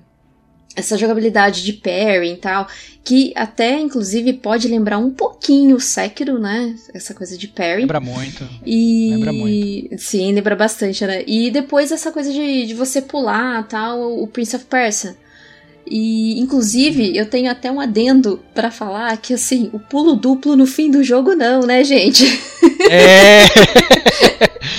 C: essa jogabilidade de parry e tal, que até inclusive pode lembrar um pouquinho o Sekiro, né? Essa coisa de parry.
A: Lembra muito.
C: E
A: Lembra muito.
C: sim, lembra bastante, né? E depois essa coisa de, de você pular, tal, o Prince of Persia. E inclusive eu tenho até um adendo pra falar que assim, o pulo duplo no fim do jogo não, né, gente?
A: É.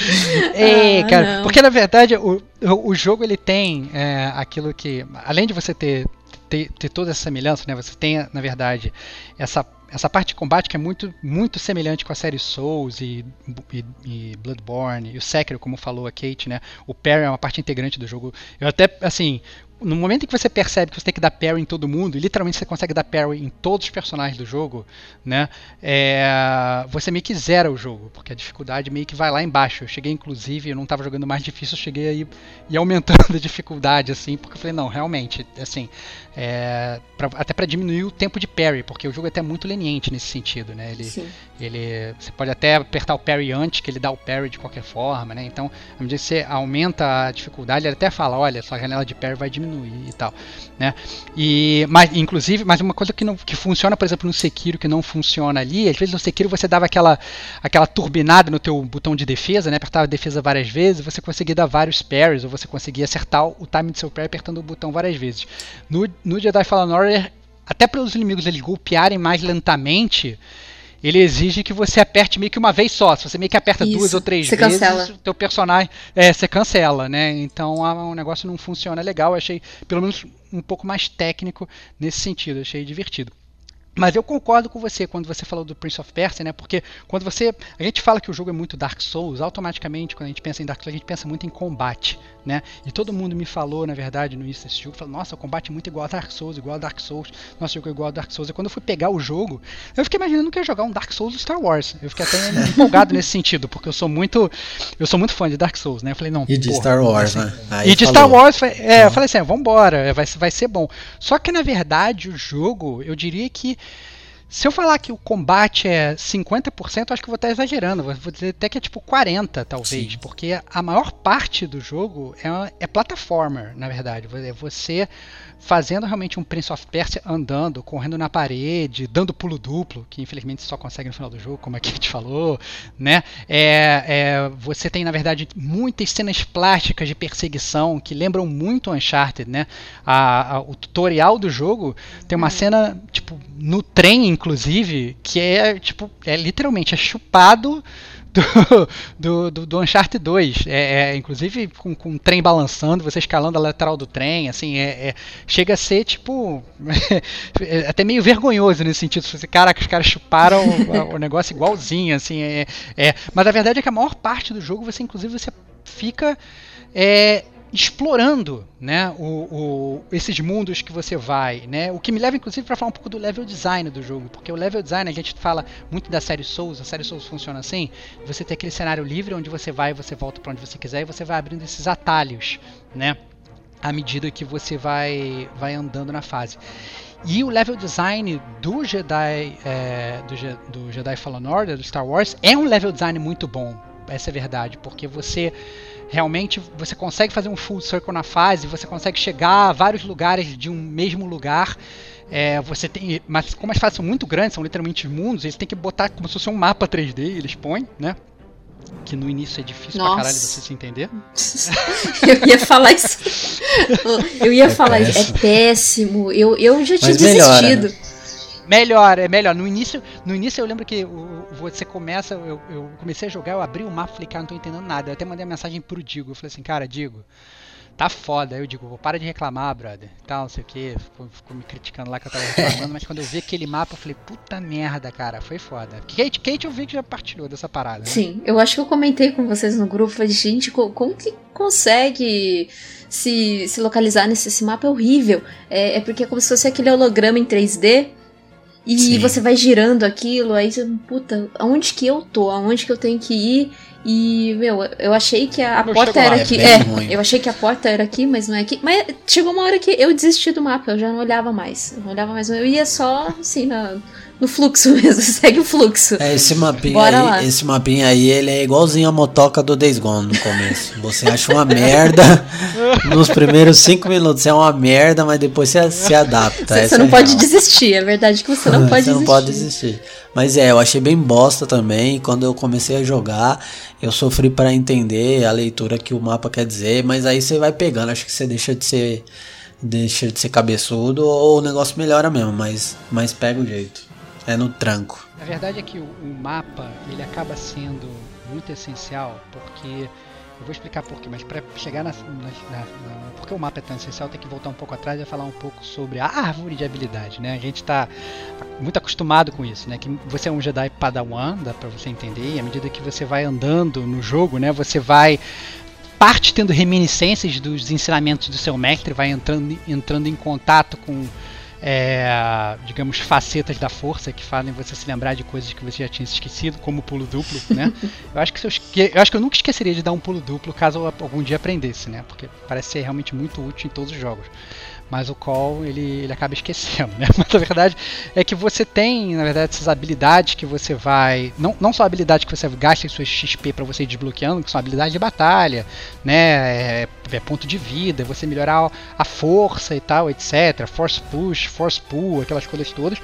A: é,
C: Ah,
A: cara.
C: não.
A: Porque na verdade o, o, o jogo ele tem é, aquilo que. Além de você ter, ter, ter toda essa semelhança, né? Você tem, na verdade, essa, essa parte de combate que é muito, muito semelhante com a série Souls e, e, e Bloodborne, e o Sekiro, como falou a Kate, né? O parry é uma parte integrante do jogo. Eu até, assim. No momento em que você percebe que você tem que dar parry em todo mundo, e literalmente você consegue dar parry em todos os personagens do jogo, né? é, você meio que zera o jogo, porque a dificuldade meio que vai lá embaixo. Eu cheguei, inclusive, eu não estava jogando mais difícil, eu cheguei aí e aumentando a dificuldade, assim, porque eu falei, não, realmente, assim, é, pra- até para diminuir o tempo de parry, porque o jogo é até muito leniente nesse sentido, né? Ele,
C: Sim.
A: ele, você pode até apertar o parry antes, que ele dá o parry de qualquer forma, né? Então, à medida que você aumenta a dificuldade, ele até fala, olha, sua janela de parry vai diminuir e tal, né? E, mas, inclusive, mas uma coisa que, não, que funciona, por exemplo, no Sekiro, que não funciona ali, às vezes no Sekiro você dava aquela, aquela turbinada no teu botão de defesa, né? Apertava defesa várias vezes, você conseguia dar vários parries, ou você conseguia acertar o time do seu parry apertando o botão várias vezes. No, no Jedi Fallen Order, até para os inimigos eles golpearem mais lentamente, ele exige que você aperte meio que uma vez só. Se você meio que aperta
C: Isso,
A: duas ou três
C: você
A: vezes,
C: cancela.
A: o teu personagem. É, você cancela, né? Então a- o negócio não funciona legal. Eu achei, pelo menos, um pouco mais técnico nesse sentido. Achei divertido. Mas eu concordo com você quando você falou do Prince of Persia, né? Porque quando você. A gente fala que o jogo é muito Dark Souls, automaticamente, quando a gente pensa em Dark Souls, a gente pensa muito em combate, né? E todo mundo me falou, na verdade, no início desse jogo, falou, nossa, o combate é muito igual a Dark Souls, igual a Dark Souls, nosso jogo é igual a Dark Souls. E quando eu fui pegar o jogo, eu fiquei imaginando que ia jogar um Dark Souls do Star Wars. Eu fiquei até empolgado nesse sentido, porque eu sou muito. Eu sou muito fã de Dark Souls, né? Eu falei, não.
D: E de
A: porra,
D: Star Wars,
A: assim,
D: né? Aí
A: e de
D: falou.
A: Star Wars, é, eu falei assim, vambora, é, vai, vai ser bom. Só que na verdade o jogo, eu diria que se eu falar que o combate é 50%, eu acho que eu vou estar exagerando. Vou dizer até que é tipo 40%, talvez.
D: Sim.
A: Porque a maior parte do jogo é, é plataformer, na verdade. É você fazendo realmente um Prince of Persia andando, correndo na parede, dando pulo duplo, que infelizmente só consegue no final do jogo, como a Kate falou, né? É, é, você tem, na verdade, muitas cenas plásticas de perseguição que lembram muito Uncharted, né? A- a- o tutorial do jogo tem uma cena, tipo, no trem, inclusive, que é, tipo, é literalmente, é chupado do, do, do, Uncharted 2. É, é, inclusive com, com o trem balançando, você escalando a lateral do trem, assim, é, é- chega a ser tipo. é até meio vergonhoso nesse sentido. Você, caraca, os caras chuparam o, o negócio igualzinho, assim. É, é. Mas a verdade é que a maior parte do jogo você, inclusive, você fica. é, explorando né, o, o- esses mundos que você vai, né? O que me leva inclusive para falar um pouco do level design do jogo, porque o level design a gente fala muito da série Souls, a série Souls funciona assim, você tem aquele cenário livre onde você vai, você volta para onde você quiser e você vai abrindo esses atalhos, né? À medida que você vai vai andando na fase. E o level design do Jedi é, do, do Jedi Fallen Order, do Star Wars, é um level design muito bom. Essa é a verdade, porque você realmente você consegue fazer um full circle na fase, você consegue chegar a vários lugares de um mesmo lugar. É, você tem, mas como as fases são muito grandes, são literalmente mundos, eles têm que botar como se fosse um mapa 3D, eles põem, né? Que no início é difícil pra
C: Nossa.
A: caralho você se entender.
C: Eu ia falar isso. Eu ia
D: É
C: falar isso. É péssimo. Eu, eu já tinha
D: Mas melhora,
C: desistido.
A: Melhor, é melhor. No início, no início eu lembro que você começa, eu, eu comecei a jogar, eu abri o mapa e falei, cara, não tô entendendo nada. Eu até mandei uma mensagem pro Digo, eu falei assim, cara, Digo, tá foda. Aí eu digo, para de reclamar, brother. Tal, não sei o que. Ficou, ficou me criticando lá que eu tava reclamando, mas quando eu vi aquele mapa, eu falei, puta merda, cara, foi foda. Kate, Kate eu vi que já partilhou dessa parada. né?
C: Sim, eu acho que eu comentei com vocês no grupo. Falei, gente, co- como que consegue se, se localizar nesse esse mapa? É horrível. É, é porque é como se fosse aquele holograma em 3D. E
D: Sim.
C: você vai girando aquilo, aí você, puta, aonde que eu tô? Aonde que eu tenho que ir? E, meu, eu achei que a, a porta
A: lá,
C: era
D: é
C: aqui. É,
D: ruim.
C: eu achei que a porta era aqui, mas não é aqui. Mas chegou uma hora que eu desisti do mapa, eu já não olhava mais. Eu não olhava mais, eu ia só assim na, no fluxo mesmo, segue o fluxo.
D: É, esse mapinha
C: Bora
D: aí,
C: lá.
D: esse mapinha aí, ele é igualzinho a motoca do Days Gone no começo. Você acha uma merda nos primeiros cinco minutos, é uma merda, mas depois você se adapta.
C: Você, você não
D: é
C: pode
D: real.
C: desistir, é verdade que você não pode
D: Você
C: desistir.
D: não pode desistir. Mas é, eu achei bem bosta também. Quando eu comecei a jogar, eu sofri para entender a leitura que o mapa quer dizer. Mas aí você vai pegando, acho que você deixa de ser, deixa de ser cabeçudo ou o negócio melhora mesmo. Mas, mas pega o jeito. É no tranco.
A: A verdade é que o, mapa ele acaba sendo muito essencial porque eu vou explicar por quê, mas para chegar na, na, na porque o mapa é tão essencial, tem que voltar um pouco atrás e falar um pouco sobre a árvore de habilidade, né? A gente está muito acostumado com isso, né? Que você é um Jedi Padawan, dá para você entender, e à medida que você vai andando no jogo, né, você vai parte tendo reminiscências dos ensinamentos do seu mestre, vai entrando, entrando em contato com é, digamos, facetas da força que fazem você se lembrar de coisas que você já tinha esquecido, como o pulo duplo, né? eu, acho que eu, esque... eu acho que eu nunca esqueceria de dar um pulo duplo caso eu algum dia aprendesse, né? Porque parece ser realmente muito útil em todos os jogos. Mas o call ele, ele acaba esquecendo, né? Mas a verdade é que você tem, na verdade, essas habilidades que você vai. Não, não só habilidades que você gasta em suas XP para você ir desbloqueando, que são habilidades de batalha, né? É, é ponto de vida, você melhorar a força e tal, etc. Force push, force pull, aquelas coisas todas.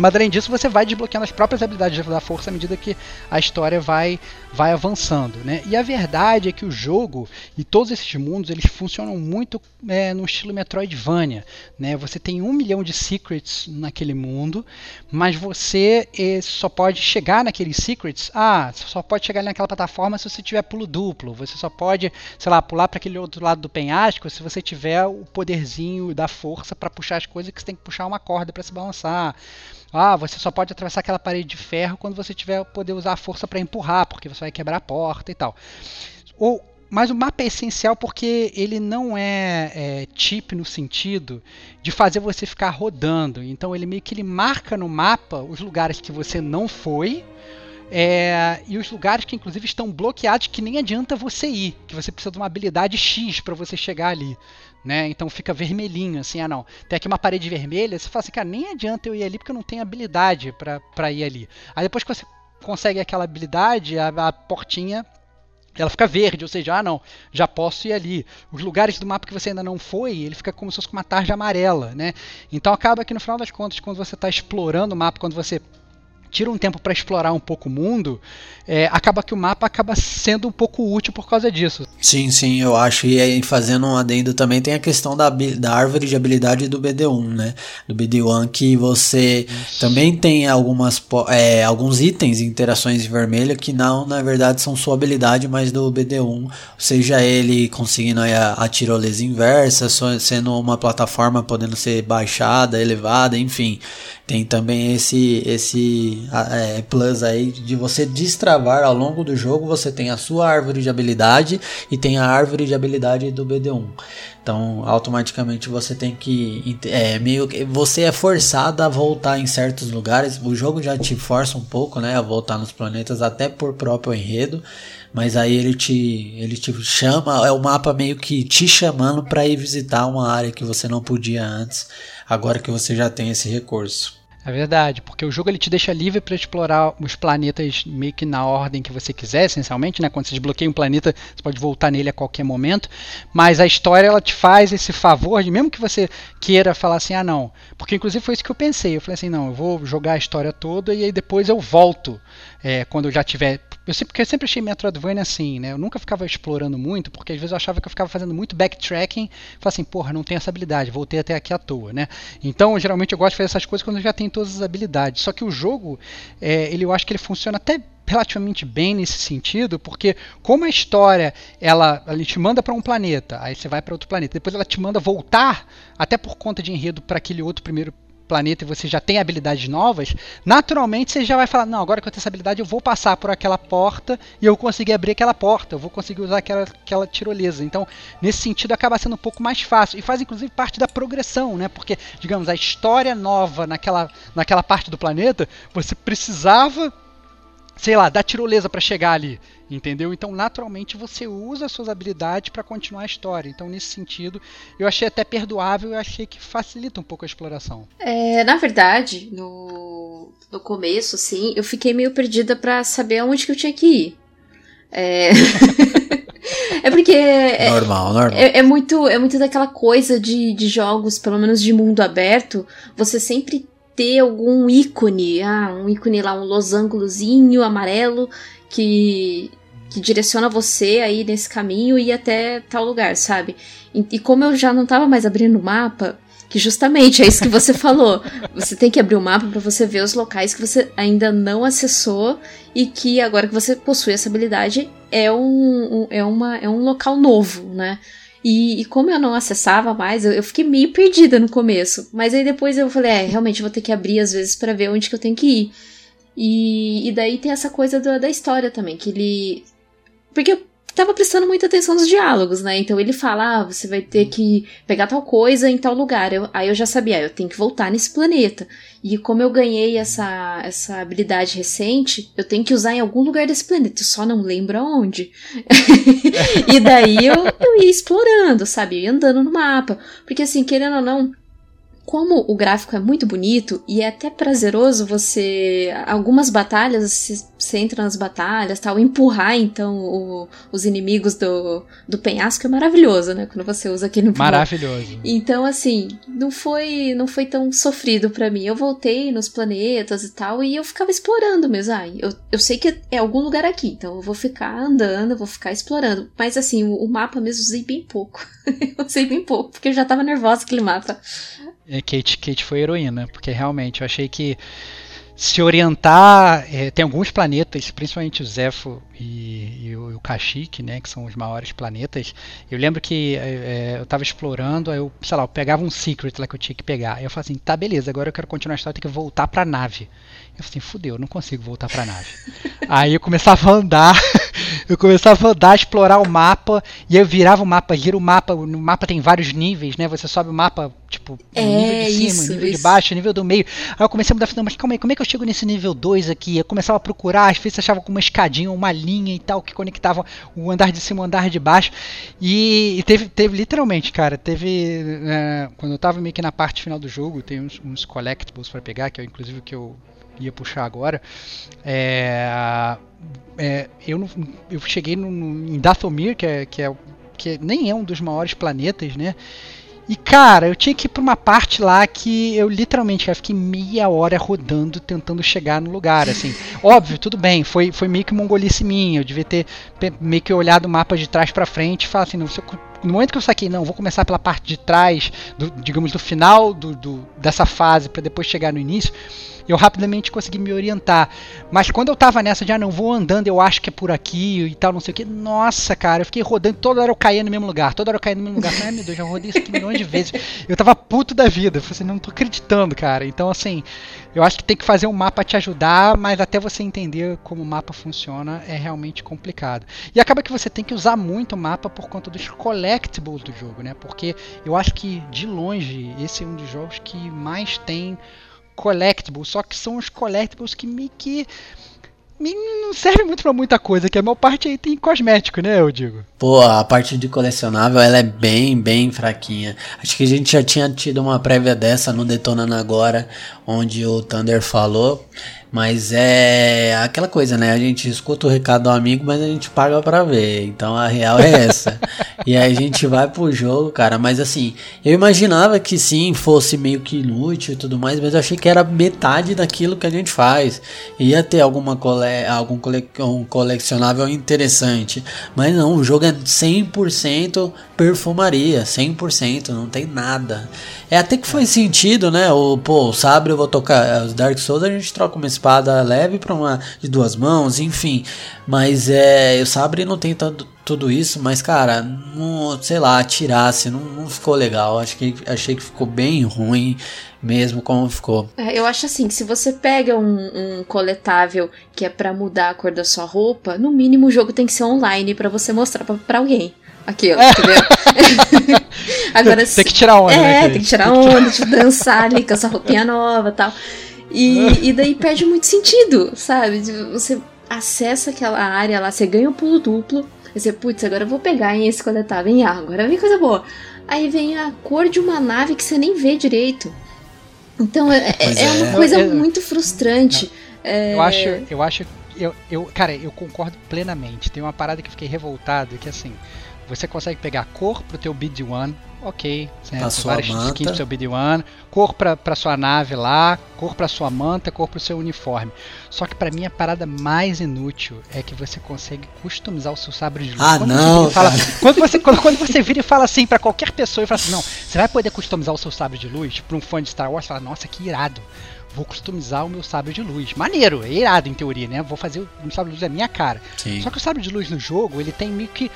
A: Mas além disso, você vai desbloqueando as próprias habilidades da força à medida que a história vai, vai avançando. Né? E a verdade é que o jogo e todos esses mundos eles funcionam muito é, no estilo Metroidvania. Né? Você tem um milhão de secrets naquele mundo, mas você é, só pode chegar naqueles secrets. Ah, só pode chegar naquela plataforma se você tiver pulo duplo. Você só pode, sei lá, pular para aquele outro lado do penhasco se você tiver o poderzinho da força para puxar as coisas que você tem que puxar uma corda para se balançar. Ah, você só pode atravessar aquela parede de ferro quando você tiver poder usar a força para empurrar, porque você vai quebrar a porta e tal. Ou, mas o mapa é essencial porque ele não é, é chip no sentido de fazer você ficar rodando. Então ele meio que ele marca no mapa os lugares que você não foi. É, e os lugares que inclusive estão bloqueados que nem adianta você ir, que você precisa de uma habilidade X para você chegar ali. Né? Então fica vermelhinho, assim, ah não, tem aqui uma parede vermelha, você fala assim, cara, nem adianta eu ir ali porque eu não tenho habilidade para ir ali. Aí depois que você consegue aquela habilidade, a, a portinha ela fica verde, ou seja, ah não, já posso ir ali. Os lugares do mapa que você ainda não foi, ele fica como se fosse uma tarja amarela, né? Então acaba que no final das contas, quando você está explorando o mapa, quando você tira um tempo para explorar um pouco o mundo, é, acaba que o mapa acaba sendo um pouco útil por causa disso.
D: Sim, sim, eu acho. E aí, fazendo um adendo também, tem a questão da, da árvore de habilidade do BD1, né? Do BD1, que você Isso. também tem algumas, é, alguns itens interações vermelhas que não, na verdade, são sua habilidade, mas do BD1. Seja ele conseguindo a, a tirolesa inversa, sendo uma plataforma podendo ser baixada, elevada, enfim. Tem também esse, esse é, plus aí de você destravar ao longo do jogo. Você tem a sua árvore de habilidade e tem a árvore de habilidade do BD1. Então, automaticamente você tem que. É, meio que. Você é forçado a voltar em certos lugares. O jogo já te força um pouco, né? A voltar nos planetas, até por próprio enredo. Mas aí ele te, ele te chama. É o mapa meio que te chamando para ir visitar uma área que você não podia antes. Agora que você já tem esse recurso.
A: É verdade, porque o jogo ele te deixa livre para explorar os planetas meio que na ordem que você quiser, essencialmente, né? Quando você desbloqueia um planeta, você pode voltar nele a qualquer momento, mas a história ela te faz esse favor de mesmo que você queira falar assim, ah não, porque inclusive foi isso que eu pensei, eu falei assim, não, eu vou jogar a história toda e aí depois eu volto é, quando eu já tiver eu sempre, porque eu sempre achei Metroidvania assim, né? Eu nunca ficava explorando muito, porque às vezes eu achava que eu ficava fazendo muito backtracking. Falei assim, porra, não tenho essa habilidade, voltei até aqui à toa, né? Então, geralmente eu gosto de fazer essas coisas quando eu já tenho todas as habilidades. Só que o jogo, é, ele, eu acho que ele funciona até relativamente bem nesse sentido, porque como a história ela, ela te manda para um planeta, aí você vai para outro planeta, depois ela te manda voltar, até por conta de enredo, para aquele outro primeiro planeta e você já tem habilidades novas, naturalmente você já vai falar, não, agora que eu tenho essa habilidade eu vou passar por aquela porta e eu conseguir abrir aquela porta, eu vou conseguir usar aquela, aquela tirolesa. Então, nesse sentido acaba sendo um pouco mais fácil e faz inclusive parte da progressão, né? Porque, digamos, a história nova naquela, naquela parte do planeta, você precisava sei lá, dar tirolesa para chegar ali, entendeu? Então, naturalmente, você usa as suas habilidades para continuar a história. Então, nesse sentido, eu achei até perdoável e achei que facilita um pouco a exploração.
C: É, na verdade, no, no começo, assim, eu fiquei meio perdida para saber aonde que eu tinha que ir. É. É porque. É,
D: normal, normal.
C: É, é, muito, é muito daquela coisa de, de jogos, pelo menos de mundo aberto, você sempre ter algum ícone, ah, um ícone lá, um losangulozinho amarelo que, que direciona você aí nesse caminho e até tal lugar, sabe? E, e como eu já não tava mais abrindo o mapa, que justamente é isso que você falou. Você tem que abrir o mapa para você ver os locais que você ainda não acessou e que agora que você possui essa habilidade é um, um é uma, é um local novo, né? E, e, como eu não acessava mais, eu, eu, fiquei meio perdida no começo. Mas aí depois eu falei, é, realmente vou ter que abrir às vezes para ver onde que eu tenho que ir. E, e daí tem essa coisa da, da história também, que ele. Porque eu tava prestando muita atenção nos diálogos, né? Então ele fala, ah, você vai ter que pegar tal coisa em tal lugar. Eu, aí eu já sabia, ah, eu tenho que voltar nesse planeta. E como eu ganhei essa, essa habilidade recente, eu tenho que usar em algum lugar desse planeta. Eu só não lembro aonde. e daí eu, eu ia explorando, sabe? Eu ia andando no mapa. Porque assim, querendo ou não, como o gráfico é muito bonito e é até prazeroso você. Algumas batalhas, você entra nas batalhas, tal, empurrar então o, os inimigos do, do penhasco é maravilhoso, né? Quando você usa aquele
A: empurrão. Maravilhoso.
C: Então, assim, não foi, não foi tão sofrido para mim. Eu voltei nos planetas e tal, e eu ficava explorando mesmo. Ah, eu, eu sei que é algum lugar aqui, então eu vou ficar andando, eu vou ficar explorando. Mas assim, o, o mapa mesmo usei bem pouco. eu usei bem pouco, porque eu já tava nervosa aquele mapa.
A: É, Kate, Kate foi heroína, porque realmente eu achei que se orientar, é, tem alguns planetas, principalmente o Zefo e, e, o, o Kashyyyk, né, que são os maiores planetas. Eu lembro que é, é eu estava explorando, aí eu, sei lá, eu pegava um secret lá que eu tinha que pegar. Aí eu falei assim, tá beleza, agora eu quero continuar a história, eu tenho que voltar para a nave. Eu falei assim, fudeu, eu não consigo voltar para a nave. aí eu começava a andar, eu começava a andar, explorar o mapa, e eu virava o mapa, gira o mapa, no mapa tem vários níveis, né? Você sobe o mapa, tipo,
C: é,
A: nível de cima,
C: isso,
A: nível
C: isso.
A: de baixo, nível do meio. Aí eu comecei a mudar, mas calma aí, como é que eu chego nesse nível 2 aqui? Eu começava a procurar, às vezes achava com uma escadinha, uma linha e tal, que conectava o andar de cima o andar de baixo. E, e teve, teve, literalmente, cara, teve. É, quando eu tava meio que na parte final do jogo, tem uns, uns collectibles para pegar, que é inclusive o que eu ia puxar agora. É, é, eu, não, eu cheguei no, no, em Dathomir, que, é, que, é, que nem é um dos maiores planetas, né? E cara, eu tinha que ir pra uma parte lá que eu literalmente cara, fiquei meia hora rodando tentando chegar no lugar, assim. Óbvio, tudo bem, foi, foi meio que mongolice minha, eu devia ter meio que olhado o mapa de trás para frente e falar assim, não, no momento que eu saquei, não, vou começar pela parte de trás, do, digamos, do final do, do dessa fase para depois chegar no início, eu rapidamente consegui me orientar. Mas quando eu tava nessa de, ah, não, vou andando, eu acho que é por aqui e tal, não sei o que, nossa, cara, eu fiquei rodando, toda hora eu caía no mesmo lugar, toda hora eu caía no mesmo lugar. Ai, meu Deus, já rodei isso aqui milhões de vezes. Eu tava puto da vida, eu falei assim, não tô acreditando, cara. Então, assim, eu acho que tem que fazer um mapa te ajudar, mas até você entender como o mapa funciona é realmente complicado. E acaba que você tem que usar muito o mapa por conta dos collectibles do jogo, né? Porque eu acho que, de longe, esse é um dos jogos que mais tem collectibles, só que são os collectibles que meio que não serve muito para muita coisa, que a maior parte aí tem cosmético, né, eu digo.
D: Pô, a parte de colecionável, ela é bem, bem fraquinha. Acho que a gente já tinha tido uma prévia dessa no Detonando Agora, onde o Thunder falou. Mas é aquela coisa, né? A gente escuta o recado do amigo, mas a gente paga para ver. Então a real é essa. e aí a gente vai pro jogo, cara. Mas assim, eu imaginava que sim, fosse meio que inútil e tudo mais, mas eu achei que era metade daquilo que a gente faz. Ia ter alguma cole... algum cole... um colecionável interessante. Mas não, o jogo é 100% perfumaria, 100%, não tem nada. É até que foi sentido, né? O, pô, o sabre eu vou tocar. Os Dark Souls a gente troca uma espada leve para uma de duas mãos, enfim. Mas é. O sabre não tem tanto, tudo isso, mas cara, não, sei lá, tirasse, não, não ficou legal. Acho que, achei que ficou bem ruim mesmo como ficou.
C: É, eu acho assim, que se você pega um, um coletável que é para mudar a cor da sua roupa, no mínimo o jogo tem que ser online para você mostrar para alguém aquilo, entendeu?
A: Agora, tem que tirar onda,
C: é,
A: né?
C: tem que tirar onda, tipo, dançar ali com essa roupinha nova e tal. E, e daí perde muito sentido, sabe? Você acessa aquela área lá, você ganha o pulo duplo. Aí você, putz, agora eu vou pegar hein, esse coletável, hein? Ah, agora vem coisa boa. Aí vem a cor de uma nave que você nem vê direito. Então é, é, é uma coisa eu, muito frustrante.
A: É... Eu acho, eu acho, eu, eu, cara, eu concordo plenamente. Tem uma parada que eu fiquei revoltado que assim, você consegue pegar cor pro teu BD1, ok, certo?
D: A sua várias skins
A: seu BD1, cor pra, pra sua nave lá, cor pra sua manta, cor pro seu uniforme. Só que para mim a parada mais inútil é que você consegue customizar o seu sabre de luz.
D: Ah, quando não!
A: Você fala, quando, você, quando, quando, você vira e fala assim para qualquer pessoa e fala assim, não, você vai poder customizar o seu sabre de luz pra um fã de Star Wars, fala, nossa, que irado vou customizar o meu sabre de luz. Maneiro, é irado em teoria, né? Vou fazer o sabre de luz da minha cara.
D: Sim.
A: Só que o sabre de luz no jogo, ele tem meio que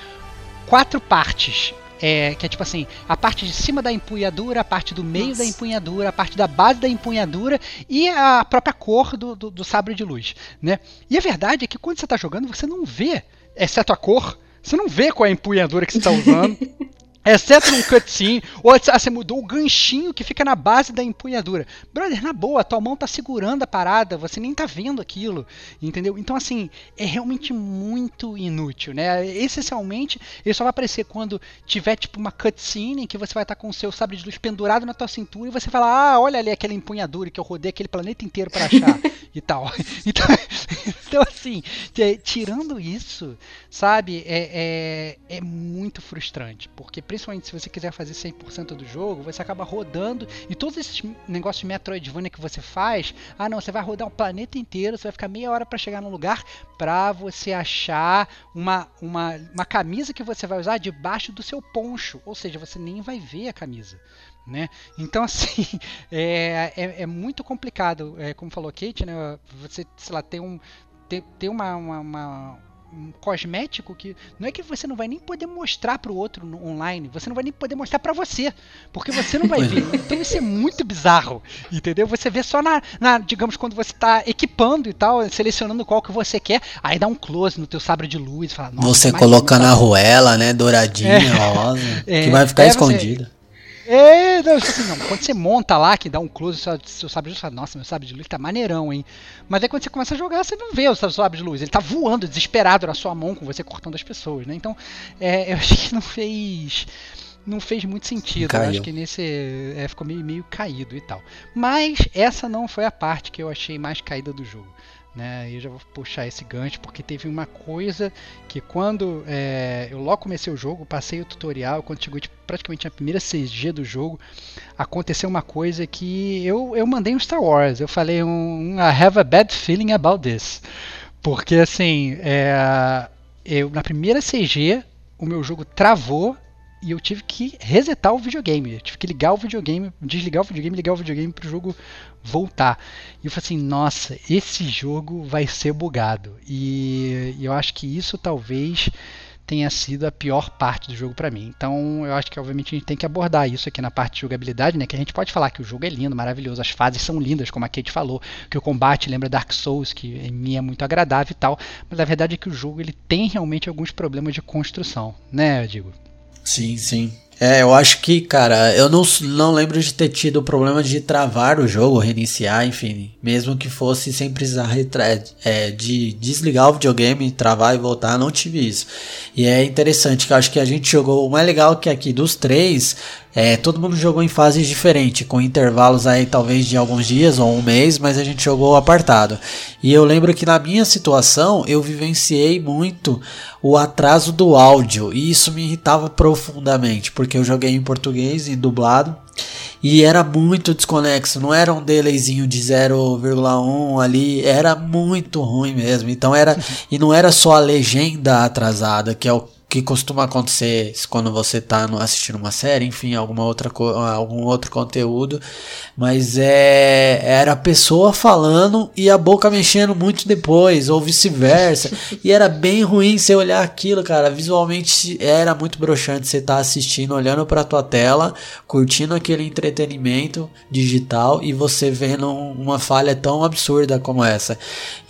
A: quatro partes. É, que é tipo assim, a parte de cima da empunhadura, a parte do meio Nossa. da empunhadura, a parte da base da empunhadura e a própria cor do, do, do sabre de luz, né? E a verdade é que quando você está jogando, você não vê, exceto a cor, você não vê qual é a empunhadura que você está usando. Exceto num cutscene, ou ah, você mudou o ganchinho que fica na base da empunhadura. Brother, na boa, tua mão tá segurando a parada, você nem tá vendo aquilo, entendeu? Então, assim, é realmente muito inútil, né? Essencialmente, ele só vai aparecer quando tiver, tipo, uma cutscene em que você vai estar tá com o seu sabre de luz pendurado na tua cintura e você fala, ah, olha ali aquela empunhadura que eu rodei aquele planeta inteiro para achar e tal. Então, então assim, tirando isso, sabe, é, é, é muito frustrante, porque principalmente se você quiser fazer 100% do jogo, você acaba rodando e todos esses negócios de Metroidvania que você faz, ah não, você vai rodar um planeta inteiro, você vai ficar meia hora para chegar no lugar para você achar uma, uma, uma camisa que você vai usar debaixo do seu poncho, ou seja, você nem vai ver a camisa. Né? Então, assim, é, é, é muito complicado. É, como falou Kate, né? Você, sei lá, tem um. Tem, tem uma, uma, uma um cosmético que não é que você não vai nem poder mostrar para o outro no online, você não vai nem poder mostrar para você, porque você não vai ver. Então isso é muito bizarro, entendeu? Você vê só na, na digamos, quando você está equipando e tal, selecionando qual que você quer, aí dá um close no teu sabre de luz, fala,
D: você coloca na arruela, né, douradinha, é, rosa, é, que vai ficar é, escondida.
A: É, não, assim, não, quando você monta lá, que dá um close seu, seu sabre de luz, fala, nossa, meu sabre de luz tá maneirão, hein? Mas aí quando você começa a jogar, você não vê o seu sabre de luz, ele tá voando desesperado na sua mão com você cortando as pessoas, né? Então, é, eu achei que não fez não fez muito sentido. Caiu. Eu acho que nesse é, ficou meio, meio caído e tal. Mas essa não foi a parte que eu achei mais caída do jogo. Né? Eu já vou puxar esse gancho porque teve uma coisa que quando é, eu logo comecei o jogo, passei o tutorial, quando chegou tipo, praticamente a primeira CG do jogo, aconteceu uma coisa que eu, eu mandei um Star Wars. Eu falei um, I have a bad feeling about this. Porque assim, é, eu, na primeira CG, o meu jogo travou e eu tive que resetar o videogame. Eu tive que ligar o videogame, desligar o videogame, ligar o videogame para o jogo voltar. E eu falei assim, nossa, esse jogo vai ser bugado. E, eu acho que isso talvez tenha sido a pior parte do jogo para mim. Então, eu acho que obviamente a gente tem que abordar isso aqui na parte de jogabilidade, né? Que a gente pode falar que o jogo é lindo, maravilhoso, as fases são lindas, como a Kate falou, que o combate lembra Dark Souls, que em mim é muito agradável e tal, mas a verdade é que o jogo ele tem realmente alguns problemas de construção, né, Digo?
D: Sim, sim. É, eu acho que, cara, eu não, não lembro de ter tido o problema de travar o jogo, reiniciar, enfim. Mesmo que fosse sem precisar é, de desligar o videogame, travar e voltar, não tive isso. E é interessante que eu acho que a gente jogou. O mais legal que aqui dos três, é, todo mundo jogou em fases diferentes, com intervalos aí talvez de alguns dias ou um mês, mas a gente jogou apartado. E eu lembro que na minha situação eu vivenciei muito o atraso do áudio e isso me irritava profundamente, porque eu joguei em português e dublado e era muito desconexo, não era um delayzinho de 0,1 ali, era muito ruim mesmo. Então era e não era só a legenda atrasada, que é o que costuma acontecer quando você está assistindo uma série, enfim, alguma outra algum outro conteúdo, mas é era a pessoa falando e a boca mexendo muito depois, ou vice-versa, e era bem ruim você olhar aquilo, cara, visualmente era muito broxante você estar tá assistindo, olhando para tua tela, curtindo aquele entretenimento digital e você vendo uma falha tão absurda como essa.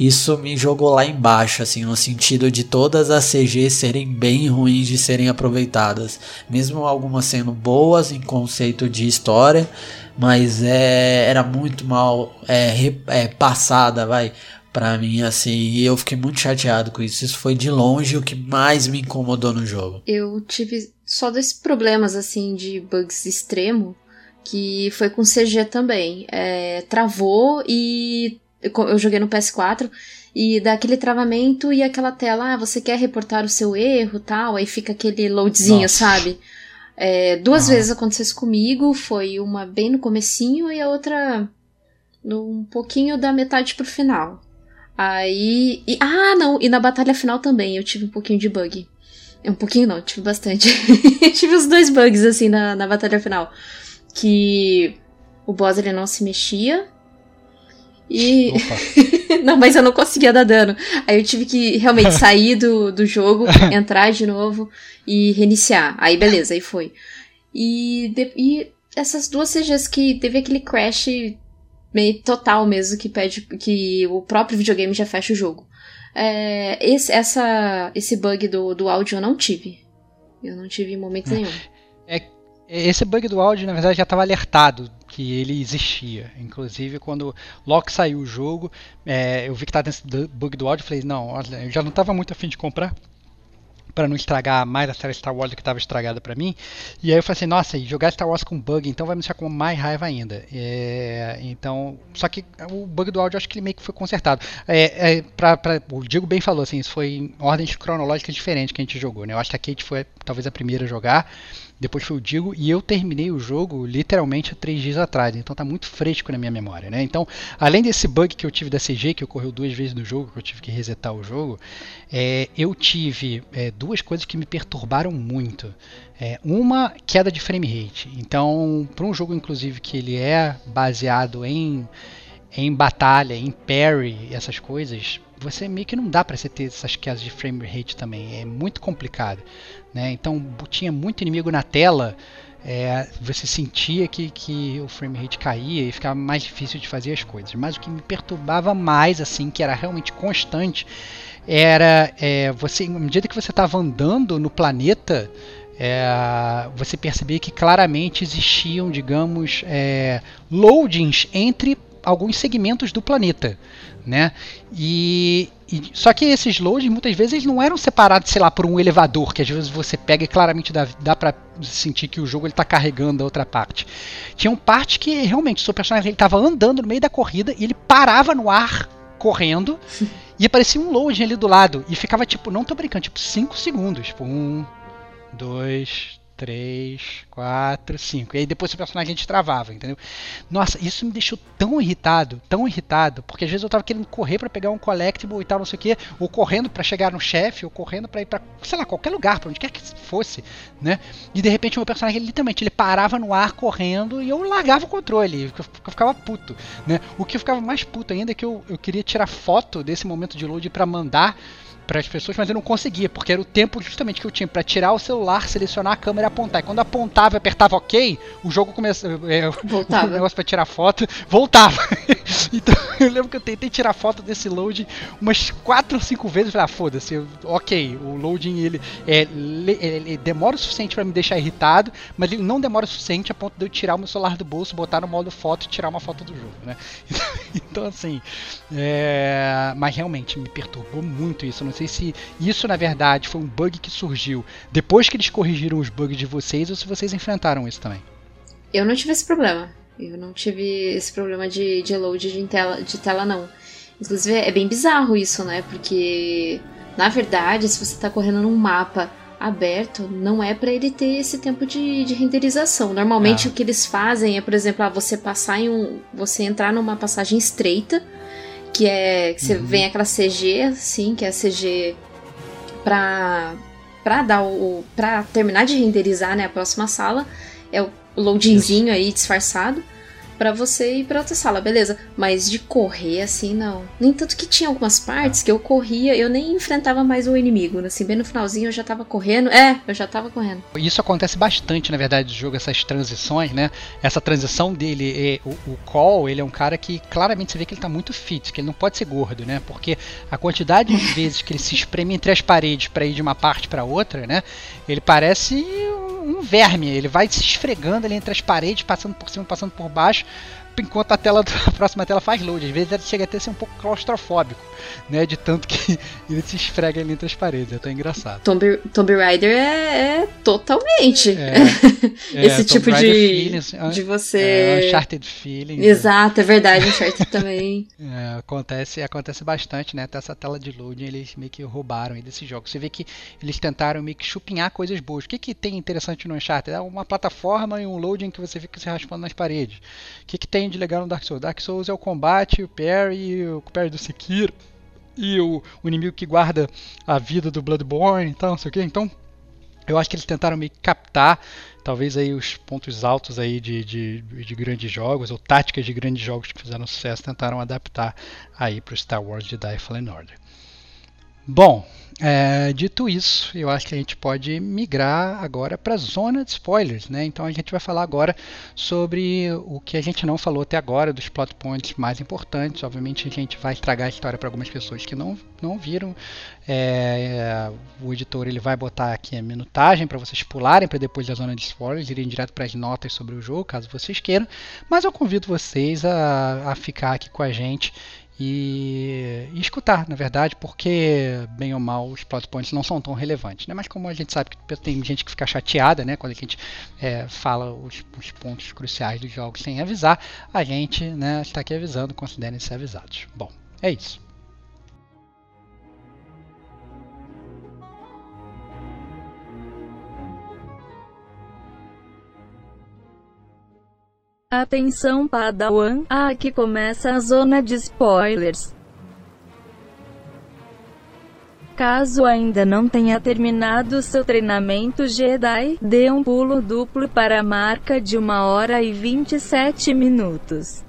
D: Isso me jogou lá embaixo, assim, no sentido de todas as CGs serem bem ruins de serem aproveitadas, mesmo algumas sendo boas em conceito de história, mas é, era muito mal é, é, passada, vai Pra mim, assim, e eu fiquei muito chateado com isso. Isso foi de longe o que mais me incomodou no jogo.
C: Eu tive só dois problemas, assim, de bugs extremo, que foi com CG também. É, travou e eu joguei no PS4 e dá aquele travamento e aquela tela, ah, você quer reportar o seu erro tal, aí fica aquele loadzinho, Nossa. sabe? É, duas vezes aconteceu isso comigo, foi uma bem no comecinho e a outra um pouquinho da metade pro final. Aí. E, ah, não! E na batalha final também eu tive um pouquinho de bug. Um pouquinho não, tive bastante. tive os dois bugs assim na, na batalha final. Que o boss ele não se mexia. E. não, mas eu não conseguia dar dano. Aí eu tive que realmente sair do, do jogo, entrar de novo e reiniciar. Aí beleza, aí foi. E, de, e essas duas CGs que teve aquele crash meio total mesmo que pede que o próprio videogame já fecha o jogo. É, esse, essa, esse bug do, do áudio eu não tive. Eu não tive em momento nenhum.
A: É, esse bug do áudio, na verdade, já estava alertado que ele existia. Inclusive, quando logo saiu o jogo, é, eu vi que estava nesse bug do áudio, falei, não, olha, eu já não estava muito afim de comprar para não estragar mais a série Star Wars que estava estragada para mim. E aí eu falei assim, nossa, jogar Star Wars com bug, então vai me deixar com mais raiva ainda. É, então, só que o bug do áudio acho que ele meio que foi consertado. É, é, pra, pra, o Diego bem falou assim, isso foi em ordens cronológicas diferentes que a gente jogou, né? Eu acho que a Kate foi talvez a primeira a jogar depois foi o Digo, e eu terminei o jogo literalmente há três dias atrás, então tá muito fresco na minha memória, né? Então, além desse bug que eu tive da CG, que ocorreu duas vezes no jogo, que eu tive que resetar o jogo, é, eu tive é, duas coisas que me perturbaram muito. É, uma, queda de frame rate. Então, para um jogo, inclusive, que ele é baseado em, em batalha, em parry, essas coisas, você meio que não dá para você ter essas quedas de frame rate também. É muito complicado. Né? Então tinha muito inimigo na tela, é, você sentia que, que o frame rate caía e ficava mais difícil de fazer as coisas. Mas o que me perturbava mais, assim, que era realmente constante, era é, você, à medida que você estava andando no planeta, é, você percebia que claramente existiam, digamos, é, loadings entre alguns segmentos do planeta, né? E, e, só que esses loads muitas vezes eles não eram separados, sei lá, por um elevador, que às vezes você pega e claramente dá, dá para sentir que o jogo está carregando a outra parte. Tinham partes que realmente o seu personagem estava andando no meio da corrida e ele parava no ar correndo e aparecia um load ali do lado e ficava tipo, não tô brincando, tipo 5 segundos, tipo um, dois, 3, 4, 5. E aí depois o personagem destravava, entendeu? Nossa, isso me deixou tão irritado, tão irritado, porque às vezes eu tava querendo correr para pegar um collectible e tal, não sei o que, ou correndo para chegar no chefe, ou correndo para ir para, sei lá, qualquer lugar, para onde quer que fosse, né? E de repente o meu personagem literalmente ele parava no ar correndo e eu largava o controle, eu ficava puto, né? O que eu ficava mais puto ainda é que eu, eu queria tirar foto desse momento de load para mandar para as pessoas, mas eu não conseguia, porque era o tempo justamente que eu tinha para tirar o celular, selecionar a câmera e apontar. E quando apontava e apertava OK, o jogo começava. É, voltava. O negócio para tirar foto, voltava. então eu lembro que eu tentei tirar foto desse load umas 4 ou 5 vezes. Falei, ah, foda-se, ok, o loading ele, é, ele, ele demora o suficiente para me deixar irritado, mas ele não demora o suficiente a ponto de eu tirar o meu celular do bolso, botar no modo foto e tirar uma foto do jogo, né? Então, assim, é, mas realmente me perturbou muito isso. Não sei se isso na verdade foi um bug que surgiu depois que eles corrigiram os bugs de vocês ou se vocês enfrentaram isso também.
C: Eu não tive esse problema. Eu não tive esse problema de, de load de tela, de tela, não. Inclusive, é bem bizarro isso, né? Porque, na verdade, se você está correndo num mapa aberto, não é para ele ter esse tempo de, de renderização. Normalmente, ah. o que eles fazem é, por exemplo, ah, você passar em um. Você entrar numa passagem estreita que é que você uhum. vem aquela CG assim, que é a CG para para dar o para terminar de renderizar, né, a próxima sala, é o loadingzinho aí disfarçado para você ir para outra sala, beleza. Mas de correr assim, não. Nem tanto que tinha algumas partes que eu corria, eu nem enfrentava mais o inimigo. Né? Assim, bem no finalzinho eu já tava correndo. É, eu já tava correndo.
A: Isso acontece bastante, na verdade, do jogo, essas transições, né? Essa transição dele, o, o Call, ele é um cara que claramente você vê que ele tá muito fit, que ele não pode ser gordo, né? Porque a quantidade de vezes que ele se espreme entre as paredes para ir de uma parte para outra, né? Ele parece um verme, ele vai se esfregando ali entre as paredes, passando por cima, passando por baixo, enquanto a tela a próxima tela faz load. Às vezes ele chega até a ser um pouco claustrofóbico, né? De tanto que ele se esfrega ali entre as paredes. É tão engraçado.
C: Tomb, Tomb Raider é, é totalmente
A: É,
C: esse
A: é,
C: tipo de,
A: feelings,
C: de
A: É,
C: você.
A: Uncharted Feeling.
C: Exato, é verdade, Uncharted também.
A: É, acontece, acontece bastante, né? Até essa tela de loading eles meio que roubaram aí desse jogo. Você vê que eles tentaram meio que chupinhar coisas boas. O que, que tem interessante no Uncharted? É uma plataforma e um loading que você fica se raspando nas paredes. O que, que tem de legal no Dark Souls? Dark Souls é o combate, o parry, o parry do Sekiro e o, o inimigo que guarda a vida do Bloodborne e tal, não sei o. Então, eu acho que eles tentaram que captar talvez aí os pontos altos aí de, de, de grandes jogos ou táticas de grandes jogos que fizeram sucesso tentaram adaptar aí para o Star Wars Jedi Fallen Order. Bom, é, dito isso, eu acho que a gente pode migrar agora para a zona de spoilers, né? Então a gente vai falar agora sobre o que a gente não falou até agora, dos plot points mais importantes. Obviamente a gente vai estragar a história para algumas pessoas que não, não viram. É, o editor ele vai botar aqui a minutagem para vocês pularem para depois da zona de spoilers, irem direto para as notas sobre o jogo, caso vocês queiram. Mas eu convido vocês a, a ficar aqui com a gente e, e, escutar, na verdade, porque, bem ou mal, os plot points não são tão relevantes. Né? Mas como a gente sabe que tem gente que fica chateada né, quando a gente é, fala os, os, pontos cruciais dos jogos sem avisar, a gente né, está aqui avisando, considerem ser avisados. Bom, é isso.
B: Atenção Padawan, aqui começa a zona de spoilers. Caso ainda não tenha terminado seu treinamento Jedi, dê um pulo duplo para a marca de 1 hora e 27 minutos.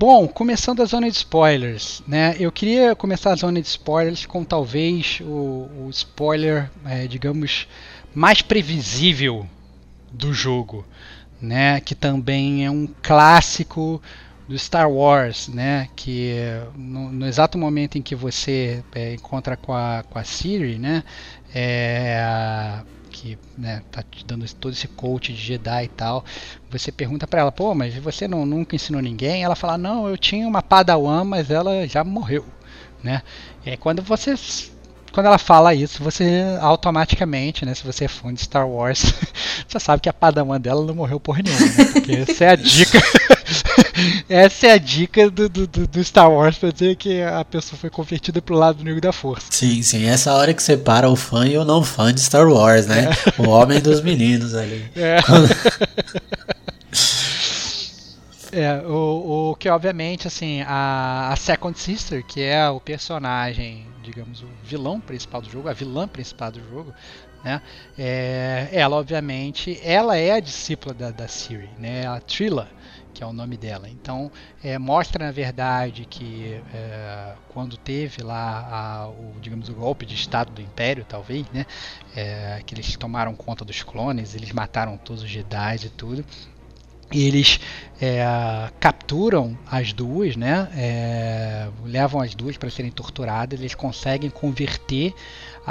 A: Bom, começando a zona de spoilers, né? Eu queria começar a zona de spoilers com talvez o, o spoiler, é, digamos, mais previsível do jogo, né? Que também é um clássico do Star Wars, né? Que no, no exato momento em que você é, encontra com a, com a Siri, né? É, que né, tá te dando todo esse coach de Jedi e tal, você pergunta para ela, pô, mas você não, nunca ensinou ninguém? Ela fala, não, eu tinha uma Padawan, mas ela já morreu, né? Aí quando você quando ela fala isso, você automaticamente, né, se você é fã de Star Wars, você sabe que a Padawan dela não morreu por nenhuma, né? Porque essa é a dica. essa é a dica do, do, do, Star Wars pra dizer que a pessoa foi convertida pro lado negro da força.
D: Sim, sim. Essa hora que separa o fã e o não fã de Star Wars, né? É. O homem dos meninos ali.
A: É. É, o, o que obviamente, assim, a, a Second Sister, que é o personagem, digamos, o vilão principal do jogo, a vilã principal do jogo, né? É, ela, obviamente, ela é a discípula da, da Siri, né? A Trilla, que é o nome dela. Então, é, mostra na verdade que é, quando teve lá a, o, digamos, o golpe de Estado do Império, talvez, né? É, que eles tomaram conta dos clones, eles mataram todos os Jedi e tudo eles é, capturam as duas, né? É, levam as duas para serem torturadas. Eles conseguem converter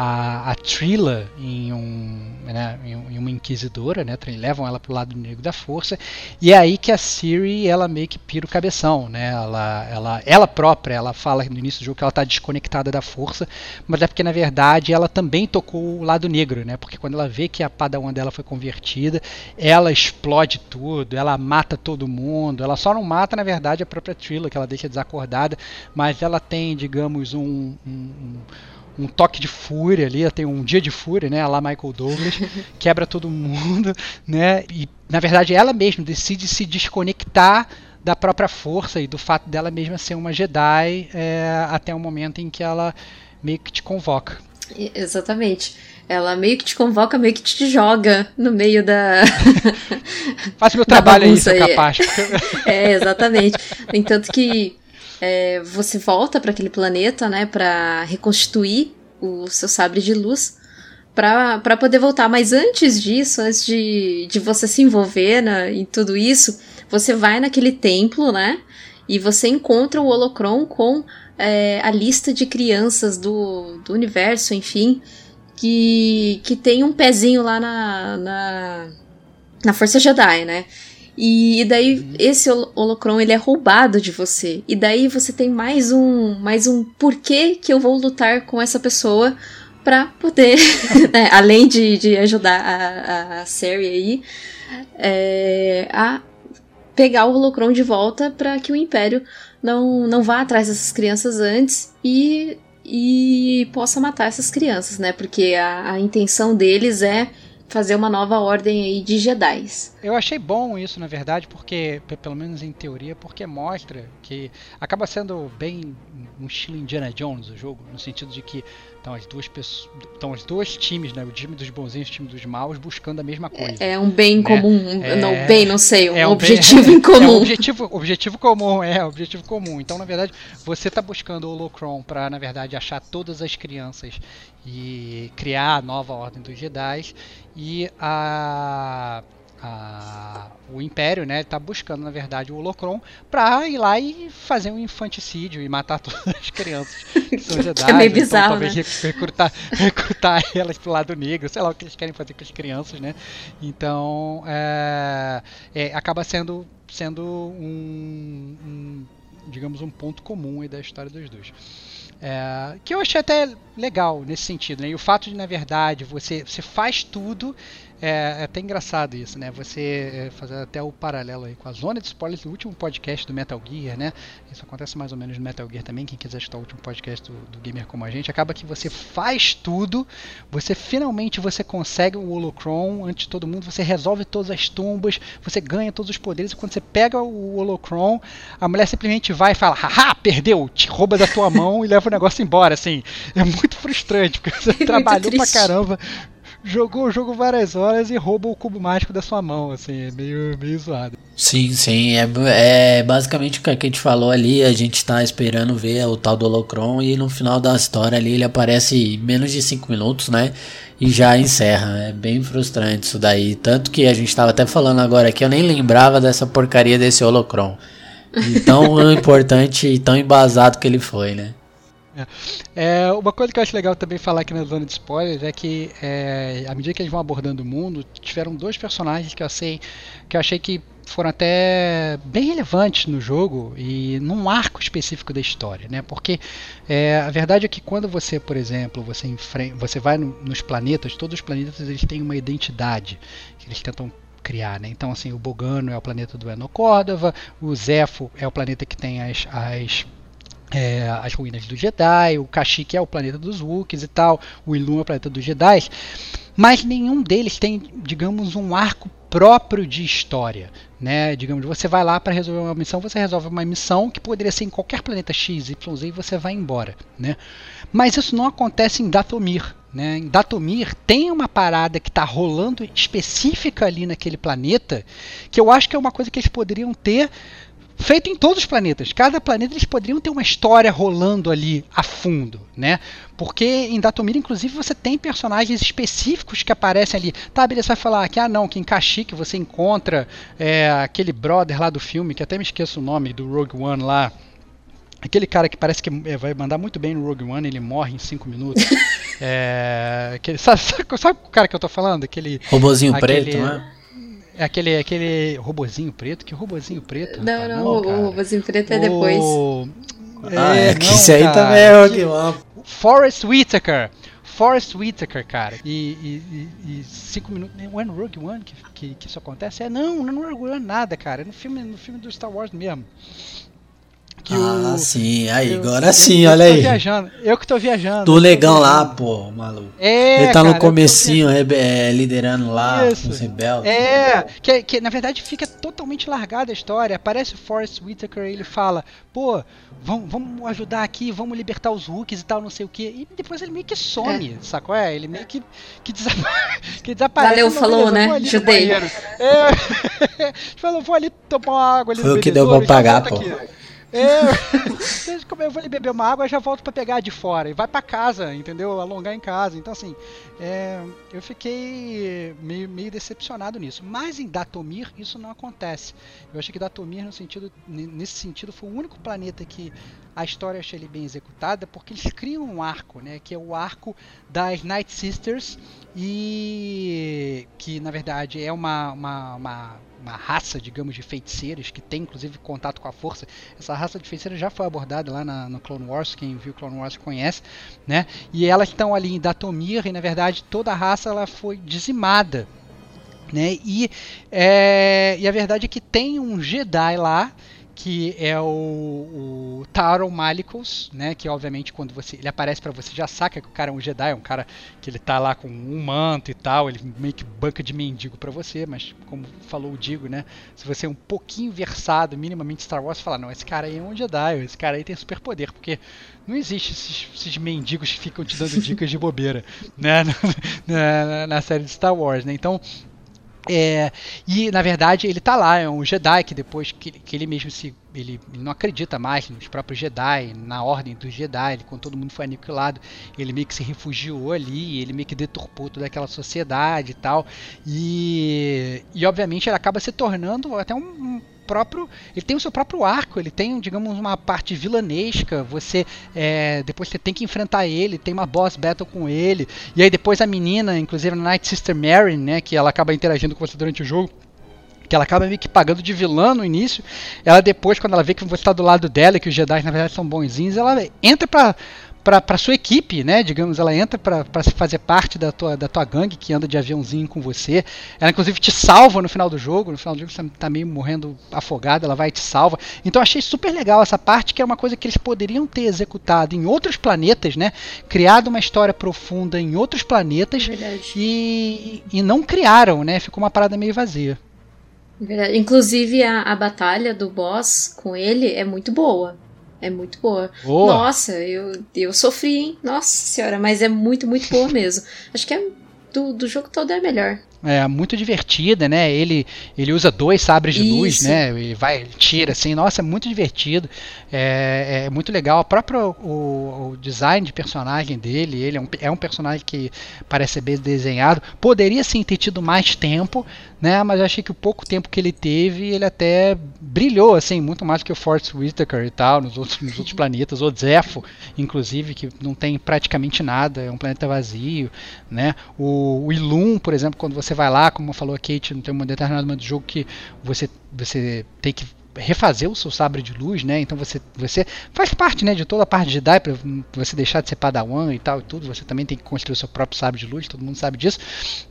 A: a, a Trilla em, um, né, em, uma inquisidora, né? Levam ela para o lado negro da força. E é aí que a Siri ela meio que pira o cabeção, né? Ela, ela, ela própria, ela fala no início do jogo que ela está desconectada da força, mas é porque na verdade ela também tocou o lado negro, né? Porque quando ela vê que a Padawan dela foi convertida, ela explode tudo, ela mata todo mundo. Ela só não mata na verdade a própria Trilla, que ela deixa desacordada, mas ela tem, digamos, um, um um toque de fúria ali, tem um dia de fúria, né, lá Michael Douglas, quebra todo mundo, né, e na verdade ela mesma decide se desconectar da própria força e do fato dela mesma ser uma Jedi é, até o momento em que ela meio que te convoca.
C: Exatamente. Ela meio que te convoca, meio que te joga no meio da.
A: Faz meu trabalho aí, seu capaz.
C: é, exatamente. No entanto que é, você volta para aquele planeta, né, para reconstituir o seu sabre de luz, para poder voltar. Mas antes disso, antes de, de você se envolver na, em tudo isso, você vai naquele templo, né, e você encontra o Holocron com é, a lista de crianças do, do universo, enfim. que, que tem um pezinho lá na, na, na Força Jedi, né? E, daí esse holocron ele é roubado de você. E daí você tem mais um mais um porquê que eu vou lutar com essa pessoa para poder, né, além de, de ajudar a, a série aí, é, a pegar o holocron de volta para que o Império não, não vá atrás dessas crianças antes e, e possa matar essas crianças, né? Porque a, a intenção deles é fazer uma nova ordem aí de Jedi's.
A: Eu achei bom isso, na verdade, porque, pelo menos em teoria, porque mostra que acaba sendo bem um estilo Indiana Jones o jogo, no sentido de que estão as duas pessoas, estão os dois times, né, o time dos bonzinhos e o time dos maus, buscando a mesma coisa.
C: É, é um bem né? comum, é, não bem, não sei, um é um objetivo bem, em comum. É
A: um objetivo, objetivo comum, é, objetivo comum. Então, na verdade, você está buscando o Holocron para, na verdade, achar todas as crianças e criar a nova ordem dos Jedi e a a, o Império, né, está buscando na verdade o Holocron para ir lá e fazer um infanticídio e matar todas as crianças que são Jedi.
C: que é meio então, bizarro, talvez né?
A: recrutar, recrutar elas pro lado negro, sei lá o que eles querem fazer com as crianças, né? Então é, é, acaba sendo sendo um, um, digamos um ponto comum da história dos dois. É, que eu achei até legal nesse sentido, né? E o fato de, na verdade, você, você faz tudo é, é, até engraçado isso, né? Você é, fazer até o paralelo aí com a zona de spoilers do último podcast do Metal Gear, né? Isso acontece mais ou menos no Metal Gear também. Quem quiser escutar o último podcast do, do Gamer como a gente, acaba que você faz tudo, você finalmente você consegue o Holocron antes de todo mundo, você resolve todas as tumbas, você ganha todos os poderes, e quando você pega o Holocron, a mulher simplesmente vai e fala, haha, perdeu, te rouba da tua mão e leva o negócio embora, assim. É muito frustrante, porque você trabalhou pra caramba jogou o jogo várias horas e rouba o cubo mágico da sua mão, assim, é meio, meio zoado.
D: Sim, sim, é, é basicamente o que a gente falou ali, a gente tá esperando ver o tal do Holocron e no final da história ali ele aparece em menos de 5 minutos, né? E já encerra, é bem frustrante isso daí, tanto que a gente tava até falando agora que eu nem lembrava dessa porcaria desse Holocron. Tão importante e tão embasado que ele foi, né?
A: É, uma coisa que eu acho legal também falar aqui na zona de spoilers é que é, à medida que eles vão abordando o mundo, tiveram dois personagens que eu achei que eu achei que foram até bem relevantes no jogo e num arco específico da história, né? Porque é, a verdade é que quando você, por exemplo, você enfrenta, você vai no, nos planetas, todos os planetas eles têm uma identidade que eles tentam criar, né? Então assim, o Bogano é o planeta do Eno Córdova, o Zefo é o planeta que tem as, as é, as ruínas do Jedi, o Kashyyyk é o planeta dos Wookiees e tal, o Ilum é o planeta dos Jedi, mas nenhum deles tem, digamos, um arco próprio de história, né? Digamos, você vai lá para resolver uma missão, você resolve uma missão que poderia ser em qualquer planeta X, Y, Z e você vai embora, né? Mas isso não acontece em Datomir, né? Em Datomir tem uma parada que está rolando específica ali naquele planeta, que eu acho que é uma coisa que eles poderiam ter feito em todos os planetas. Cada planeta eles poderiam ter uma história rolando ali a fundo, né? Porque em Datomir, inclusive, você tem personagens específicos que aparecem ali. Tá, beleza, vai falar que, ah, não, que em Kashyyyk você encontra é, aquele brother lá do filme, que até me esqueço o nome, do Rogue One lá. Aquele cara que parece que é, vai mandar muito bem no Rogue One, ele morre em 5 minutos. é, aquele, sabe, sabe, sabe, o cara que eu tô falando? Aquele.
D: Robozinho aquele, preto, né?
A: É aquele, aquele robozinho preto? Que robozinho preto?
C: Não, rapaz? não, não o robozinho preto é depois. O...
D: Ah, é, que isso aí também é o que
A: Forrest Whitaker. Forrest Whitaker, cara. E, e, e, cinco minutos. Não é no Rogue One que, que, que, isso acontece? É, não, não é no Rogue One nada, cara. É no filme, no filme do Star Wars mesmo.
D: Que ah, o, sim, aí, eu, agora eu, sim, eu, olha aí.
A: Viajando, eu que tô viajando.
D: Do legão lá, pô, maluco. É, Ele tá cara, no comecinho, é, liderando lá Isso. os rebeldes.
A: É, que, que na verdade fica totalmente largada a história. Aparece o Forrest Whitaker e ele fala, pô, vamos, vamos ajudar aqui, vamos libertar os Rookies e tal, não sei o que. E depois ele meio que some, é. sacou? É, ele meio que, que, desapa que desaparece.
C: Valeu, falou, né? Judei.
A: É, falou, vou ali tomar uma água ali
D: Foi o que deu pra pagar, pô. Aqui.
A: É, eu vou ali beber uma água e já volto para pegar de fora. E vai para casa, entendeu? Alongar em casa. Então, assim, é, eu fiquei meio, meio decepcionado nisso. Mas em Datomir isso não acontece. Eu achei que Datomir, no sentido, nesse sentido, foi o único planeta que a história eu achei ele bem executada porque eles criam um arco, né? Que é o arco das Night Sisters e que na verdade é uma, uma, uma, uma raça, digamos, de feiticeiros que tem inclusive contato com a força. Essa raça de feiticeiros já foi abordada lá na, no Clone Wars, quem viu Clone Wars conhece, né? E elas estão ali em Datomir e na verdade toda a raça ela foi dizimada né? E, é, e a verdade é que tem um Jedi lá que é o, o Taron né? Que obviamente quando você ele aparece para você já saca que o cara é um Jedi, é um cara que ele tá lá com um manto e tal, ele meio que banca de mendigo para você, mas como falou o Digo, né? Se você é um pouquinho versado, minimamente Star Wars, fala não, esse cara aí é um Jedi, esse cara aí tem superpoder, porque não existe esses, esses, mendigos que ficam te dando dicas de bobeira, né? na, na, na série de Star Wars, né? Então é, e na verdade ele tá lá, é um Jedi que depois que, que ele mesmo se. Ele, ele, não acredita mais nos próprios Jedi, na ordem dos Jedi, ele, quando todo mundo foi aniquilado, ele meio que se refugiou ali, ele meio que deturpou toda aquela sociedade e tal. E, e obviamente ele acaba se tornando até um, um próprio. Ele tem o seu próprio arco, ele tem, digamos, uma parte vilanesca. Você. É, depois você tem que enfrentar ele, tem uma boss battle com ele. E aí depois a menina, inclusive a Night Sister Mary, né? Que ela acaba interagindo com você durante o jogo que ela acaba meio que pagando de vilã no início. Ela depois, quando ela vê que você está do lado dela e que os Jedi na verdade são bonzinhos, ela entra pra, para sua equipe, né? Digamos, ela entra para fazer parte da tua, da tua gangue que anda de aviãozinho com você. Ela inclusive te salva no final do jogo. No final do jogo você tá meio morrendo afogado, ela vai e te salva. Então achei super legal essa parte que é uma coisa que eles poderiam ter executado em outros planetas, né? Criado uma história profunda em outros planetas
C: Verdade.
A: e, e não criaram, né? Ficou uma parada meio vazia.
C: Verdade. Inclusive a, a batalha do boss com ele é muito boa. É muito boa.
A: boa.
C: Nossa, eu, eu sofri, hein? Nossa senhora, mas é muito, muito boa mesmo. Acho que é do, do jogo todo é a melhor.
A: É muito divertida, né? Ele, ele usa dois sabres de Isso. luz, né? Ele vai, ele tira assim, nossa, é muito divertido. É, é muito legal. O próprio o, o, design de personagem dele, ele é um, é um personagem que parece ser bem desenhado. Poderia sim ter tido mais tempo, né? Mas eu achei que o pouco tempo que ele teve, ele até brilhou, assim, muito mais que o Force Whitaker e tal, nos outros, nos outros planetas. O Zepho, inclusive, que não tem praticamente nada, é um planeta vazio, né? O, o Ilum, por exemplo, quando você vai lá, como falou a Kate, tem um determinado momento do jogo que você, você tem que refazer o seu sabre de luz, né? Então você, você faz parte, né, de toda a parte de Dai para você deixar de ser padawan e tal e tudo. Você também tem que construir o seu próprio sabre de luz, todo mundo sabe disso.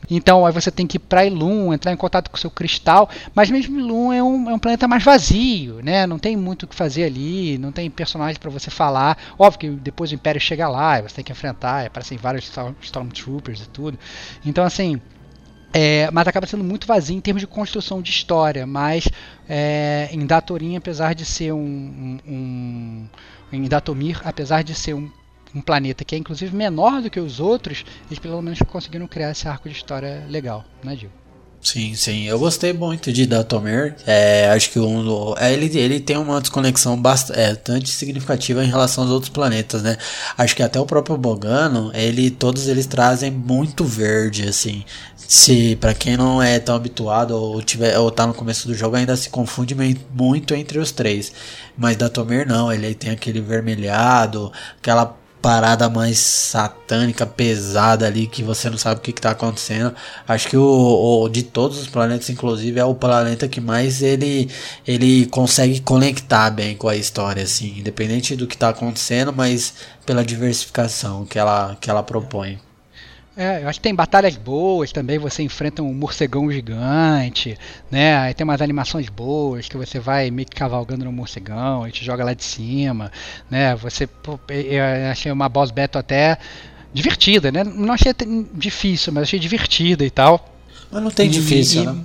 A: Então aí você tem que ir para Ilum, entrar em contato com o seu cristal. Mas mesmo Ilum é um, é um planeta mais vazio, né? Não tem muito o que fazer ali, não tem personagem para você falar. Óbvio que depois o Império chega lá, você tem que enfrentar, aparecem vários Stormtroopers e tudo. Então assim é, mas acaba sendo muito vazio em termos de construção de história. Mas é, em Datorim, apesar de ser um, um, um, Em Datomir, apesar de ser um, um planeta que é inclusive menor do que os outros, eles pelo menos conseguiram criar esse arco de história legal, né, Gil?
D: Sim, sim. Eu gostei muito de Datomir. É, acho que um, é, ele, ele tem uma desconexão bastante significativa em relação aos outros planetas, né? Acho que até o próprio Bogano, ele, todos eles trazem muito verde, assim. Se para quem não é tão habituado ou tiver ou tá no começo do jogo ainda se confunde muito entre os três. Mas Datomir não, ele tem aquele vermelhado, aquela parada mais satânica, pesada ali, que você não sabe o que, está acontecendo. Acho que o, o, de todos os planetas, inclusive, é o planeta que mais ele, ele consegue conectar bem com a história, assim, independente do que está acontecendo, mas pela diversificação que ela, que ela propõe.
A: É, eu acho que tem batalhas boas também, você enfrenta um morcegão gigante, né? Aí tem umas animações boas que você vai meio que cavalgando no morcegão e te joga lá de cima, né? Você pô, eu achei uma boss battle até divertida, né? Não achei difícil, mas achei divertida e tal.
D: Mas não tem e, difícil,
A: e,
D: né?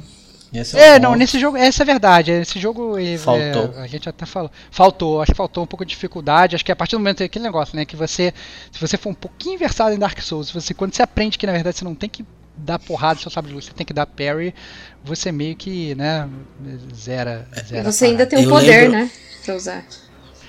A: É, é não, nesse jogo, essa é a verdade. Esse jogo é, faltou. É, a gente até falou. Faltou, acho que faltou um pouco de dificuldade. Acho que a partir do momento é aquele negócio, né, que você, se você for um pouquinho versado em Dark Souls, você quando você aprende que na verdade você não tem que dar porrada seu sabre de luz, você tem que dar parry, você meio que, né, zera, zera
C: Você ainda tem o um poder, lembro... né, pra usar.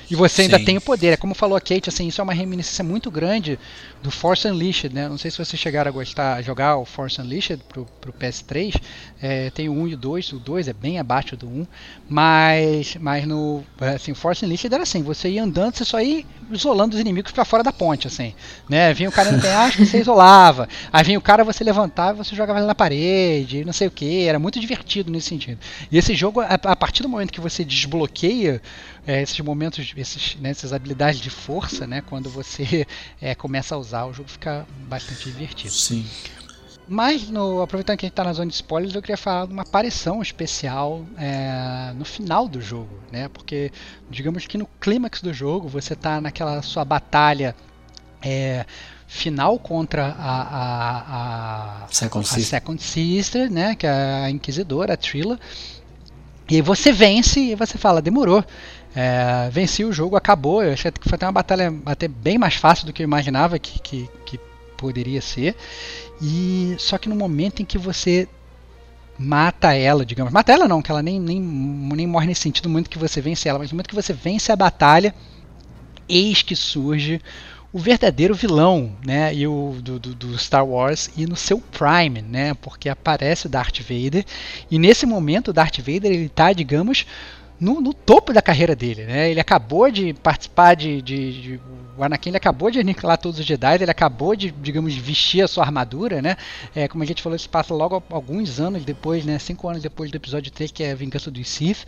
A: E você ainda
D: Sim.
A: tem o poder. É como falou a Kate, assim, isso é uma reminiscência muito grande do Force Unleashed, né? Não sei se vocês chegaram a gostar, a jogar o Force Unleashed pro, pro PS3. É, tem o 1 e o 2, o 2 é bem abaixo do 1. Mas, mas no assim, o Force Unleashed era assim, você ia andando, você só ia isolando os inimigos pra fora da ponte, assim. Né? Vinha o cara no penhasco, você isolava. Aí vinha o cara, você levantava e você jogava ele na parede, não sei o que. Era muito divertido nesse sentido. E esse jogo, a, a partir do momento que você desbloqueia é, esses momentos, esses, né, essas habilidades de força, né, quando você é, começa a usar, o jogo fica bastante divertido.
D: Sim.
A: Mas, no, aproveitando que a gente está na zona de spoilers, eu queria falar de uma aparição especial é, no final do jogo, né? Porque, digamos que no clímax do jogo, você está naquela sua batalha é, final contra a, a, a,
D: Second
A: a
D: Sister.
A: Second Sister, né? Que é a Inquisidora, a Trilla. E você vence e você fala, demorou. É, venci o jogo, acabou. Eu achei que foi até uma batalha até bem mais fácil do que eu imaginava que, que, que poderia ser. E só que no momento em que você mata ela, digamos, mata ela não, que ela nem, nem, nem morre nesse sentido, no momento que você vence ela, mas no momento que você vence a batalha, eis que surge o verdadeiro vilão, né, e o do, do, do, Star Wars e no seu prime, né, porque aparece o Darth Vader e nesse momento o Darth Vader ele está, digamos, no, no, topo da carreira dele, né? Ele acabou de participar de, de, de, o Anakin ele acabou de aniquilar todos os Jedi, ele acabou de, digamos, vestir a sua armadura, né? É, como a gente falou, isso passa logo alguns anos depois, né? Cinco anos depois do episódio 3, que é a Vingança dos Sith.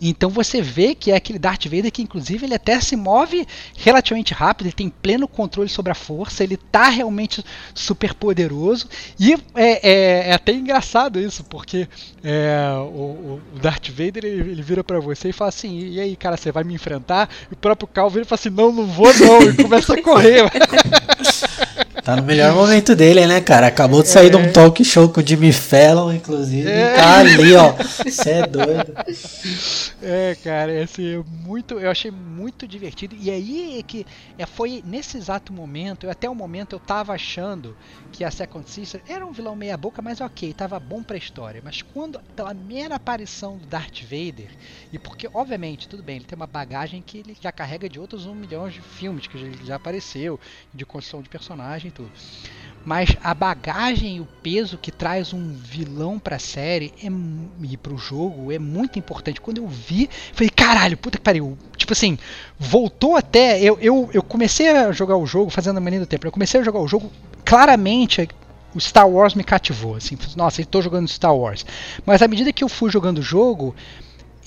A: Então você vê que é aquele Darth Vader que, inclusive, ele até se move relativamente rápido, ele tem pleno controle sobre a força, ele tá realmente super poderoso. E é, é, é até engraçado isso, porque o, o, Darth Vader ele, ele vira para você e fala assim: e aí, cara, você vai me enfrentar? E o próprio Cal vira e fala assim: não, não vou não, e começa a correr.
D: Tá no melhor momento dele, né, cara? Acabou de sair é. de um talk show com o Jimmy Fallon, inclusive. É. Tá ali, ó. Você é doido.
A: É, cara, assim, muito, eu achei muito divertido. E aí é que é, foi nesse exato momento, eu, até o momento eu tava achando que a Second Sister era um vilão meia boca, mas ok, tava bom pra história. Mas quando, pela mera aparição do Darth Vader, e porque, obviamente, tudo bem, ele tem uma bagagem que ele já carrega de outros um milhão de filmes que já, já apareceu, de construção de personagem e tudo. Mas a bagagem e o peso que traz um vilão pra série é, e pro jogo é muito importante. Quando eu vi, falei, caralho, puta que pariu. Tipo assim, voltou até. Eu, eu, eu comecei a jogar o jogo, fazendo a mania do tempo. Eu comecei a jogar o jogo, claramente o Star Wars me cativou. Assim, nossa, estou jogando Star Wars. Mas à medida que eu fui jogando o jogo,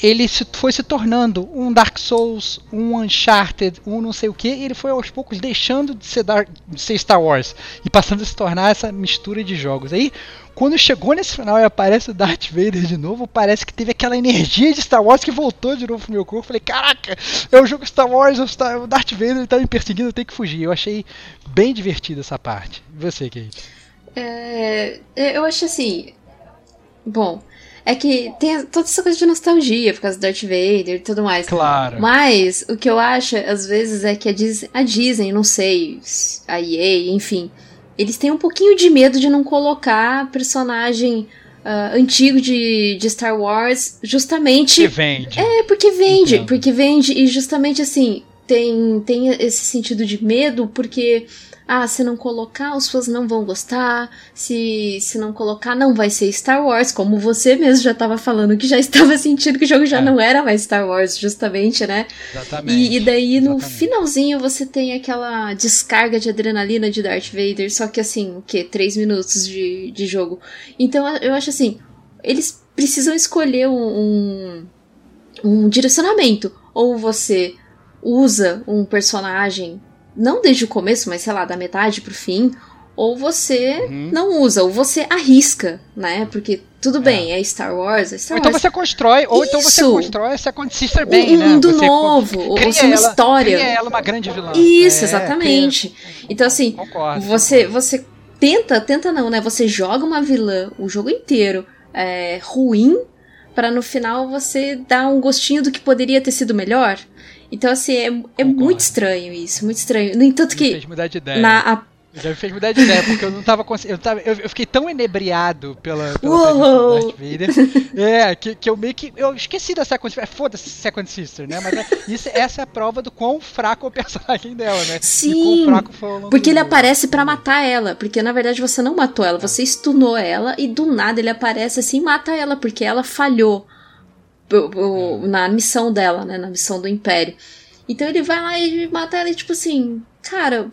A: ele se, foi se tornando um Dark Souls, um Uncharted, um não sei o que, ele foi aos poucos deixando de ser, Dark, de ser Star Wars e passando a se tornar essa mistura de jogos. Aí, quando chegou nesse final e aparece o Darth Vader de novo, parece que teve aquela energia de Star Wars que voltou de novo pro meu corpo. Falei, caraca, é o jogo Star Wars, o Darth Vader está me perseguindo, eu tenho que fugir. Eu achei bem divertido essa parte. E você, Kate?
C: É, eu acho assim. Bom, é que tem toda essa coisa de nostalgia por causa do Darth Vader e tudo mais.
A: Claro.
C: Mas o que eu acho, às vezes, é que a Disney, a Disney, não sei, a EA, enfim, eles têm um pouquinho de medo de não colocar personagem uh, antigo de, de Star Wars justamente.
A: Que vende.
C: É, porque vende. Entendo. Porque vende e justamente assim, tem, tem esse sentido de medo, porque ah, se não colocar, os fãs não vão gostar, se, se não colocar, não vai ser Star Wars, como você mesmo já estava falando, que já estava sentindo que o jogo já é. não era mais Star Wars, justamente, né?
A: Exatamente.
C: E, e daí no
A: Exatamente.
C: finalzinho você tem aquela descarga de adrenalina de Darth Vader, só que assim, o quê? Três minutos de, de jogo. Então eu acho assim, eles precisam escolher um, um, um direcionamento. Ou você usa um personagem não desde o começo, mas sei lá, da metade pro fim, ou você
A: Uhum.
C: não usa, ou você arrisca, né? Porque tudo bem, é Star Wars, é Star
A: Ou então
C: Wars.
A: você constrói, ou então você constrói essa Sister bem,
C: um
A: né?
C: mundo
A: Você
C: novo, ou
A: cria
C: uma
A: ela-
C: história.
A: Cria ela uma grande vilã.
C: Isso,
A: É,
C: exatamente.
A: cria-
C: Então, assim,
A: Concordo.
C: você, você tenta, tenta não, né? Você joga uma vilã o jogo inteiro é, ruim, pra no final você dar um gostinho do que poderia ter sido melhor. Então, assim, é, é muito estranho isso, muito estranho. No entanto
A: Me
C: que
A: fez mudar de ideia.
C: na, a-
A: Já me fez mudar de ideia, porque eu não tava conseguindo. Eu, eu, fiquei tão enebriado pela, pela Darth Vader. É, que, que eu meio que. Eu esqueci da Second Sister. Foda-se Second Sister, né? Mas é, isso, essa é a prova do quão fraco é o personagem dela, né?
C: Sim. porque ele aparece para matar ela. Porque na verdade você não matou ela, você stunou ela e do nada ele aparece assim e mata ela, porque ela falhou na missão dela, né? Na missão do Império. Então ele vai lá e mata ela e tipo assim, cara,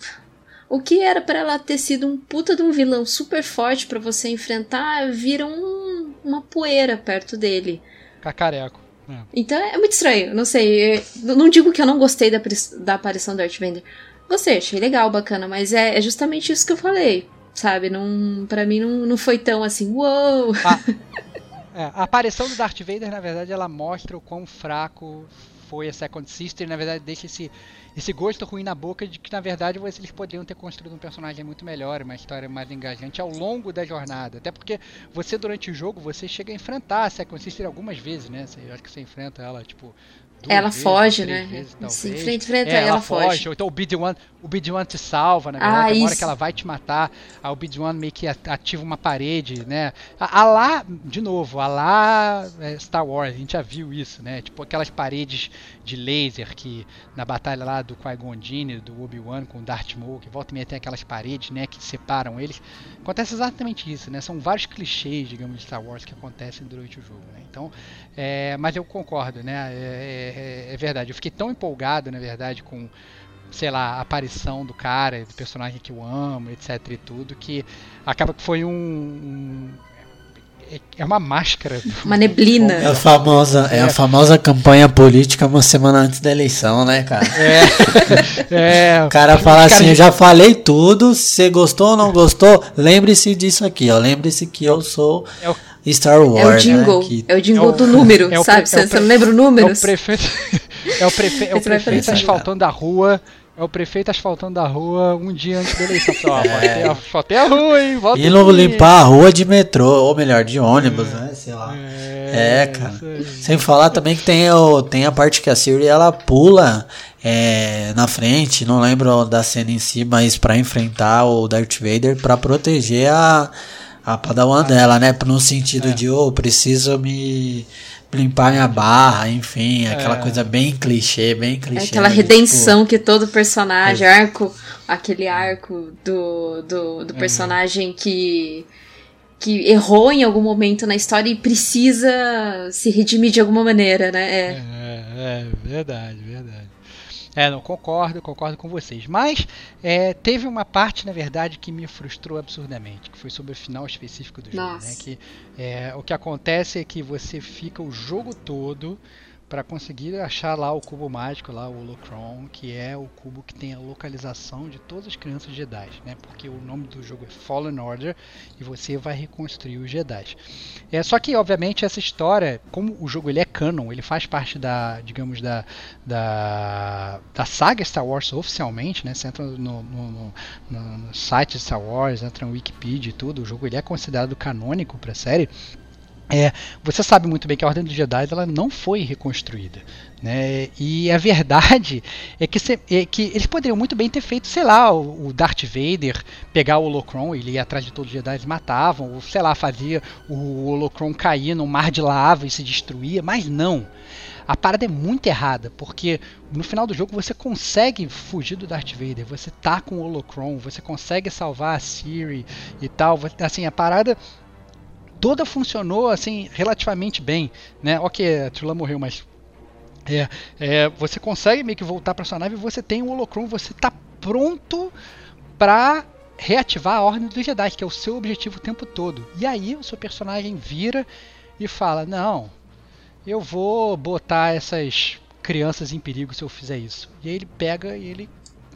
C: o que era para ela ter sido um puta de um vilão super forte para você enfrentar, vira um, uma poeira perto dele.
A: Cacareco.
C: É. Então é muito estranho, não sei. não digo que eu não gostei da, da aparição do Darth Vader. Gostei, achei legal, bacana, mas é, é justamente isso que eu falei, sabe? Não, para mim não, não foi tão assim, uou!
A: Ah, é, a aparição do Darth Vader, na verdade, ela mostra o quão fraco foi a Second Sister, na verdade deixa esse, esse gosto ruim na boca de que na verdade eles poderiam ter construído um personagem muito melhor, uma história mais engajante ao longo da jornada. Até porque você durante o jogo você chega a enfrentar a Second Sister algumas vezes, né? Você, eu acho que você enfrenta ela tipo
C: ela vezes, foge, né? Vezes, Se enfrenta, é, ela, ela foge. foge.
A: Ou então o Obi-Wan Obi te salva, na verdade. Ah, tem hora que ela vai te matar, a Obi-Wan meio que ativa uma parede, né? A, a lá, de novo, a lá é Star Wars, a gente já viu isso, né? Tipo aquelas paredes de laser que na batalha lá do Qui-Gon Jinn, do Obi-Wan com o Darth Maul, que volta e meia tem aquelas paredes, né, que separam eles. Acontece exatamente isso, né? São vários clichês, digamos, de Star Wars que acontecem durante o jogo, né? Então, é, mas eu concordo, né? É, é, é verdade. Eu fiquei tão empolgado, na verdade, com sei lá, a aparição do cara, do personagem que eu amo, etc e tudo, que acaba que foi um, um é uma máscara.
C: Uma neblina.
D: É a famosa, é. é. a famosa campanha política uma semana antes da eleição, né, cara? É. é o cara fala assim, eu já falei tudo, se você gostou ou não gostou, lembre-se disso aqui, ó. Lembre-se que eu sou é o, Star Wars. É o
C: né, jingle.
D: Né, que...
C: É o jingle do número, é sabe? Você, não lembra o número? É o
A: prefeito, é o prefe... é o prefeito asfaltando a rua é o prefeito asfaltando a rua um dia antes da eleição. Ó, é. asfaltei a rua, hein? Volta
D: e não limpar a rua de metrô, ou melhor, de ônibus, é. né? Sei lá. É, é cara. Sem falar também que tem, o, tem a parte que a Siri ela pula é, na frente, não lembro da cena em si, mas para enfrentar o Darth Vader, para proteger a, a Padawan ah, dela, né? No sentido é. de, oh, preciso me limpar minha barra, enfim, aquela é. coisa bem clichê, bem é clichê.
C: É aquela redenção tipo... que todo personagem, é. arco, aquele arco do, do, do é. personagem que que errou em algum momento na história e precisa se redimir de alguma maneira, né?
A: É, é, é verdade, verdade. É, não concordo, concordo com vocês. Mas é, teve uma parte, na verdade, que me frustrou absurdamente, que foi sobre o final específico do jogo. Né? Que, é, o que acontece é que você fica o jogo todo para conseguir achar lá o cubo mágico, lá o Holocron, que é o cubo que tem a localização de todas as crianças Jedi, né? Porque o nome do jogo é Fallen Order e você vai reconstruir os Jedi. É só que obviamente essa história, como o jogo ele é canon, ele faz parte da, digamos da da, da saga Star Wars oficialmente, né? Você entra no, no, no, no site Star Wars, entra no Wikipedia e tudo, o jogo ele é considerado canônico para a série. É, você sabe muito bem que a Ordem dos Jedi ela não foi reconstruída. Né? E a verdade é que, se, é que, eles poderiam muito bem ter feito, sei lá, o, o Darth Vader pegar o Holocron, ele ia atrás de todos os Jedi e matavam, ou sei lá, fazia o Holocron cair num mar de lava e se destruía, mas não. A parada é muito errada, porque no final do jogo você consegue fugir do Darth Vader, você tá com o Holocron, você consegue salvar a Siri e tal. Assim, a parada toda funcionou assim relativamente bem, né? Ok, a Trula morreu, mas é, é, você consegue meio que voltar para sua nave, você tem o holocron, você tá pronto para reativar a Ordem dos Jedi, que é o seu objetivo o tempo todo. E aí o seu personagem vira e fala: "Não, eu vou botar essas crianças em perigo se eu fizer isso". E aí ele pega e ele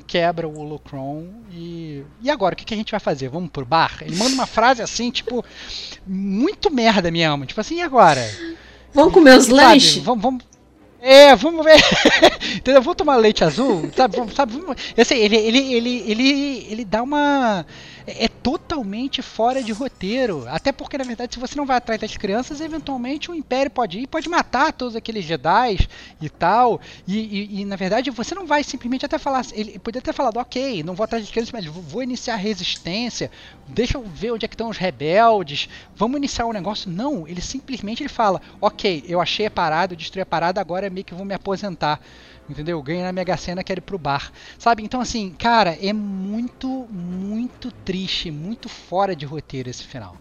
A: quebra o Holocron e. E agora, o que, que a gente vai fazer? Vamos pro bar? Ele manda uma frase assim, tipo, muito merda mesmo. Tipo assim, e agora?
C: Vamos comer os lanches?
A: Vamos, vamos, É, vamos ver. Entendeu? Vou tomar leite azul, sabe? sabe assim, ele, ele, ele, ele, ele dá uma. É totalmente fora de roteiro. Até porque, na verdade, se você não vai atrás das crianças, eventualmente o Império pode ir, pode matar todos aqueles Jedi e tal. E, e, e na verdade, você não vai simplesmente até falar. Ele poderia ter falado, ok, não vou atrás das crianças, mas vou iniciar a resistência. Deixa eu ver onde é que estão os rebeldes. Vamos iniciar o um negócio. Não, ele simplesmente ele fala, ok, eu achei a parada, eu destruí a parada, agora meio que vou me aposentar. Entendeu? Ganha na Mega Sena, quero ir pro bar. Sabe? Então, assim, cara, é muito, muito triste, muito fora de roteiro esse final.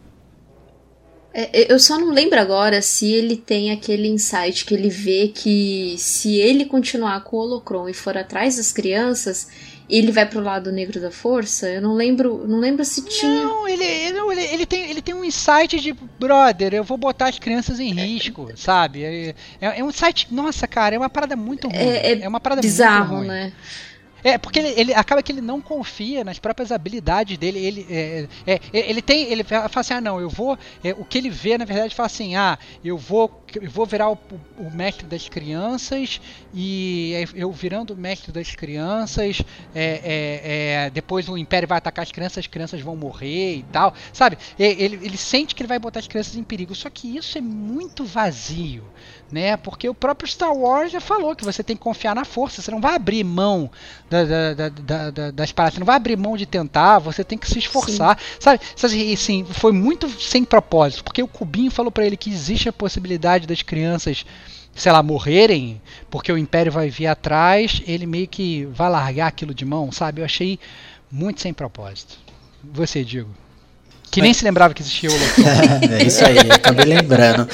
C: É, eu só não lembro agora se ele tem aquele insight que ele vê que se ele continuar com o Holocron e for atrás das crianças, ele vai pro lado negro da força? Eu não lembro, não lembro se tinha.
A: Não, ele, ele, ele, tem, ele tem um insight de brother, eu vou botar as crianças em risco, sabe? É, é, é um insight, nossa, cara, é uma parada muito ruim. É, é, é uma parada
C: bizarro,
A: muito ruim.
C: né?
A: É, porque ele, ele, acaba que ele não confia nas próprias habilidades dele. Ele, é, é, ele tem. Ele fala assim, ah não, eu vou. É, o que ele vê, na verdade, fala assim, ah, eu vou. Eu vou virar o, o mestre das crianças e eu virando o mestre das crianças, é, é, é, depois o Império vai atacar as crianças, as crianças vão morrer e tal, sabe? Ele, ele sente que ele vai botar as crianças em perigo, só que isso é muito vazio né? Porque o próprio Star Wars já falou que você tem que confiar na força, você não vai abrir mão da, da, da, da, das paradas, você não vai abrir mão de tentar, você tem que se esforçar, Sim. sabe? E assim, foi muito sem propósito, porque o Cubinho falou para ele que existe a possibilidade das crianças sei lá, morrerem, porque o Império vai vir atrás, ele meio que vai largar aquilo de mão, sabe? Eu achei muito sem propósito. Você, digo. Que nem se lembrava que existia o Holocron.
D: é isso aí, acabei lembrando.